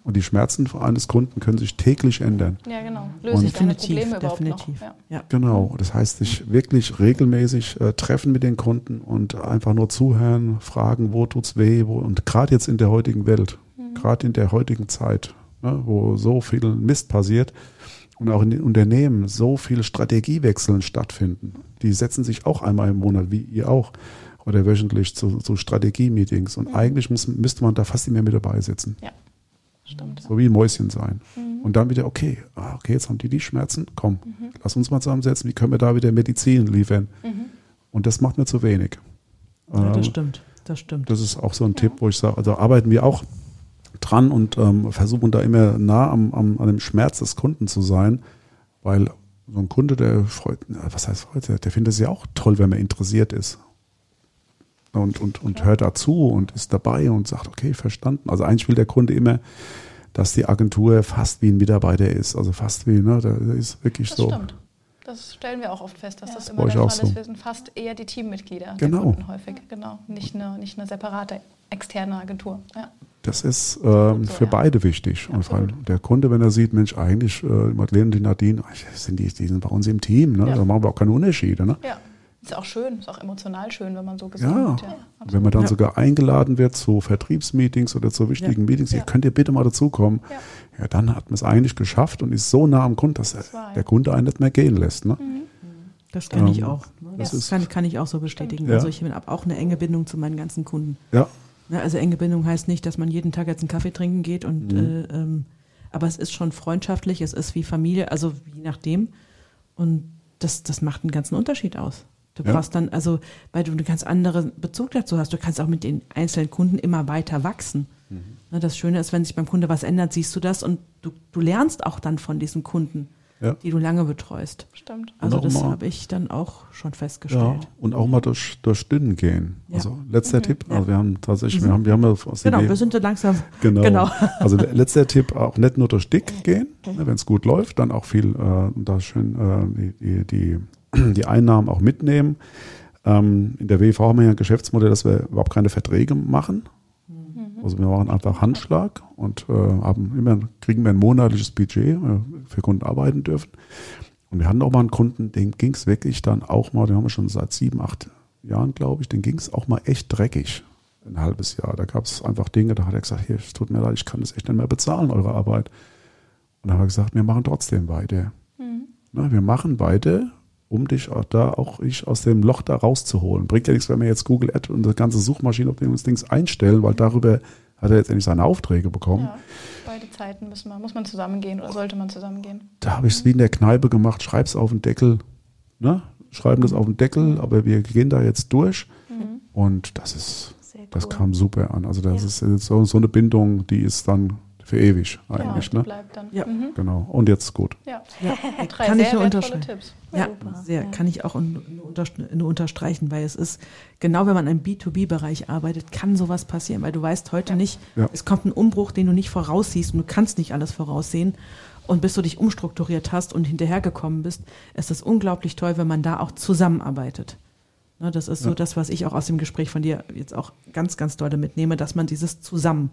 Und die Schmerzen eines Kunden können sich täglich ändern. Ja, genau. Löse ich deine Probleme überhaupt definitiv. noch? Ja. Ja. Genau, das heißt, sich wirklich regelmäßig äh, treffen mit den Kunden und einfach nur zuhören, fragen, wo tut's weh, wo und gerade jetzt in der heutigen Welt, gerade in der heutigen Zeit, ne, wo so viel Mist passiert und auch in den Unternehmen so viele Strategiewechseln stattfinden. Die setzen sich auch einmal im Monat, wie ihr auch, oder wöchentlich zu, zu Strategie-Meetings und eigentlich muss, müsste man da fast immer mit dabei sitzen. Ja, stimmt. So wie ein Mäuschen sein. Und dann wieder, okay, ah, okay, jetzt haben die die Schmerzen, komm, lass uns mal zusammensetzen, wie können wir da wieder Medizin liefern? Und das macht mir zu wenig. Ja, das Ähm, stimmt. Das stimmt. das ist auch so ein Tipp, wo ich sage, also arbeiten wir auch dran und ähm, versuchen da immer nah am, am, an dem Schmerz des Kunden zu sein, weil so ein Kunde, der freut, was heißt freut, der, findet es ja auch toll, wenn man interessiert ist. Und, und, und hört dazu und ist dabei und sagt, okay, verstanden. Also eigentlich will der Kunde immer, dass die Agentur fast wie ein Mitarbeiter ist. Also fast wie, ne, der ist wirklich Das so. stimmt. Das stellen wir auch oft fest, dass das bei immer euch der auch Fall ist. so. Wir sind fast eher die Teammitglieder Genau. der Kunden häufig. Genau. Nicht eine, nicht eine separate externe Agentur. Ja. Das ist ähm, so, für ja. beide wichtig. Und vor allem der Kunde, wenn er sieht, Mensch, eigentlich äh, Madeleine und die Nadine, sind die, die sind bei uns im Team, ne? Ja. da machen wir auch keine Unterschiede. Ne? ja. Ist auch schön, ist auch emotional schön, wenn man so Ja, gesehen wird. Ja, wenn man dann Ja. sogar eingeladen wird zu Vertriebsmeetings oder zu wichtigen Meetings, Ja. ihr könnt ihr bitte mal dazukommen. Ja. Dann hat man es eigentlich geschafft und ist so nah am Kunden, dass Das der Kunde einen nicht mehr gehen lässt. Ne? Das kann ich Ähm, auch. das Das ist- kann, kann ich auch so bestätigen. Ja. Also ich habe auch eine enge Bindung zu meinen ganzen Kunden. Ja, Ne, also enge Bindung heißt nicht, dass man jeden Tag jetzt einen Kaffee trinken geht und äh, ähm, aber es ist schon freundschaftlich, es ist wie Familie, also je nachdem. Und das, das macht einen ganzen Unterschied aus. Du Ja. brauchst dann, also, weil du einen ganz anderen Bezug dazu hast. Du kannst auch mit den einzelnen Kunden immer weiter wachsen. Ne, das Schöne ist, wenn sich beim Kunde was ändert, siehst du das und du, du lernst auch dann von diesen Kunden, ja. die du lange betreust. Stimmt. Also auch das habe ich dann auch schon Ja, festgestellt. und auch mal durch, durch Dünnen gehen. Ja. Also letzter Tipp, Ja. also wir haben tatsächlich, wir haben, wir haben ja aus Genau, wir sind so langsam. Genau. Genau. Also le- letzter Tipp, auch nicht nur durch dick gehen, ne, wenn es gut läuft, dann auch viel äh, da schön äh, die, die, die, die Einnahmen auch mitnehmen. Ähm, in der WV haben wir ja ein Geschäftsmodell, dass wir überhaupt keine Verträge machen. Also wir machen einfach Handschlag und äh, haben immer, kriegen wir ein monatliches Budget, äh, für Kunden arbeiten dürfen. Und wir hatten auch mal einen Kunden, dem ging es wirklich dann auch mal, den haben wir schon seit sieben, acht Jahren, glaube ich, den ging es auch mal echt dreckig. Ein halbes Jahr. Da gab es einfach Dinge, da hat er gesagt, hier, es tut mir leid, ich kann das echt nicht mehr bezahlen, eure Arbeit. Und dann haben wir gesagt, wir machen trotzdem weiter. Na, wir machen weiter, um dich auch da auch ich aus dem Loch da rauszuholen. Bringt ja nichts, wenn wir jetzt Google Ad und das ganze Suchmaschinenoptimierungsdings einstellen, weil darüber hat er jetzt endlich seine Aufträge bekommen. Ja. Beide Zeiten müssen man, muss man zusammengehen oder sollte man zusammengehen. Da habe ich es wie in der Kneipe gemacht, schreib's auf den Deckel, ne? Schreiben das auf den Deckel, aber wir gehen da jetzt durch. Und das ist, Sehr das cool. kam super an. Also das Ja. ist so, so eine Bindung, die ist dann für ewig eigentlich, ja, ne? bleibt dann. Ja. Mhm. Genau. Und jetzt gut. Ja. Ja, Drei kann ich sehr nur wertvolle unterschreiben. Tipps. Ja, sehr, kann ich auch nur unterst- nur unterstreichen, weil es ist, genau wenn man im B2B-Bereich arbeitet, kann sowas passieren, weil du weißt heute Ja. nicht, Ja. es kommt ein Umbruch, den du nicht voraussiehst und du kannst nicht alles voraussehen. Und bis du dich umstrukturiert hast und hinterhergekommen bist, ist es unglaublich toll, wenn man da auch zusammenarbeitet. Ne, das ist so Ja. das, was ich auch aus dem Gespräch von dir jetzt auch ganz, ganz doll mitnehme, dass man dieses zusammen,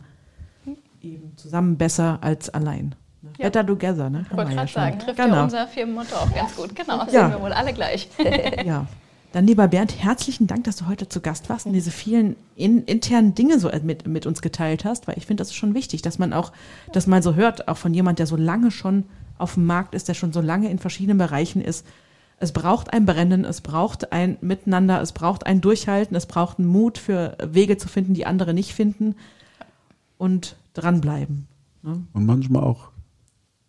eben zusammen besser als allein. Ne? Ja. Better together, ne? Ich wollte gerade schon. sagen, trifft ja genau. unser Firmenmotto auch ganz gut. Genau, das Ja. sehen wir wohl alle gleich. Ja. Dann, lieber Bernd, herzlichen Dank, dass du heute zu Gast warst und diese vielen in, internen Dinge so mit, mit uns geteilt hast, weil ich finde, das ist schon wichtig, dass man auch, dass man so hört, auch von jemand, der so lange schon auf dem Markt ist, der schon so lange in verschiedenen Bereichen ist. Es braucht ein Brennen, es braucht ein Miteinander, es braucht ein Durchhalten, es braucht einen Mut für Wege zu finden, die andere nicht finden und dranbleiben. Ne? Und manchmal auch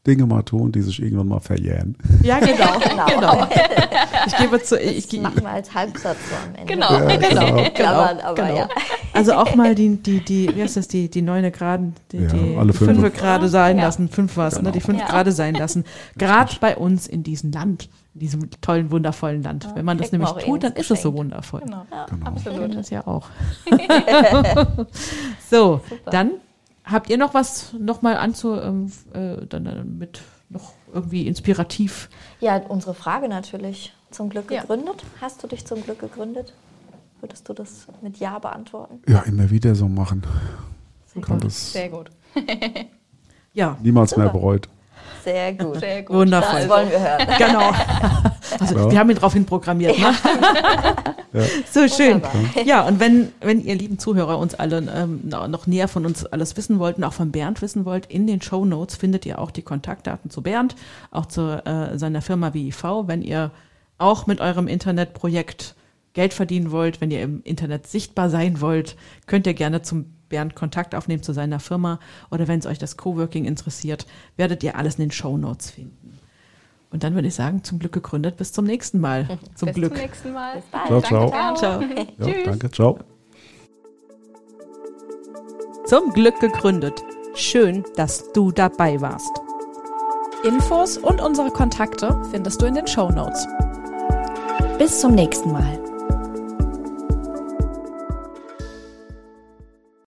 Dinge mal tun, die sich irgendwann mal verjähren. Ja, genau. Genau. genau. Ich gebe zu, ich, Das ich, machen wir als Halbsatz so am Ende. Genau. Ja, genau. Klammern, aber genau. ja. Also auch mal die, die, die, wie heißt das, die, die neune Graden, die, Ja, die alle fünf. fünfe gerade sein Ja. lassen, fünf was, ne, Genau. die fünf Ja. gerade sein lassen. Gerade bei uns in diesem Land, in diesem tollen, wundervollen Land. Wenn man das nämlich tut, dann irgendwas ist es so wundervoll. Genau, Genau. absolut. Das ja auch. so, dann habt ihr noch was noch mal anzu, ähm, äh, dann, dann mit noch irgendwie inspirativ. Ja, unsere Frage natürlich. zum Glück Ja. gegründet? Hast du dich zum Glück gegründet? Würdest du das mit Ja beantworten? Ja, immer wieder so machen. Sehr Kann gut. das Sehr gut. Ja, niemals mehr Super. bereut. Sehr gut. Sehr gut. Wundervoll. Das wollen wir hören. genau. Also Ja. wir haben ihn darauf hin programmiert. Ne? So schön. Wunderbar. Ja, und wenn, wenn ihr lieben Zuhörer uns alle ähm, noch näher von uns alles wissen wollt und auch von Bernd wissen wollt, in den Show Notes findet ihr auch die Kontaktdaten zu Bernd, auch zu äh, seiner Firma WIV, wenn ihr auch mit eurem Internetprojekt Geld verdienen wollt, wenn ihr im Internet sichtbar sein wollt, könnt ihr gerne zum Bernd Kontakt aufnehmen zu seiner Firma oder wenn es euch das Coworking interessiert, werdet ihr alles in den Show Notes finden. Und dann würde ich sagen, zum Glück gegründet, bis zum nächsten Mal. Zum Bis Glück. zum nächsten Mal. Bis bald. Ciao, Danke, ciao. Bernd. Ciao. Ja, Tschüss. danke, ciao. Zum Glück gegründet. Schön, dass du dabei warst. Infos und unsere Kontakte findest du in den Show Notes. Bis zum nächsten Mal.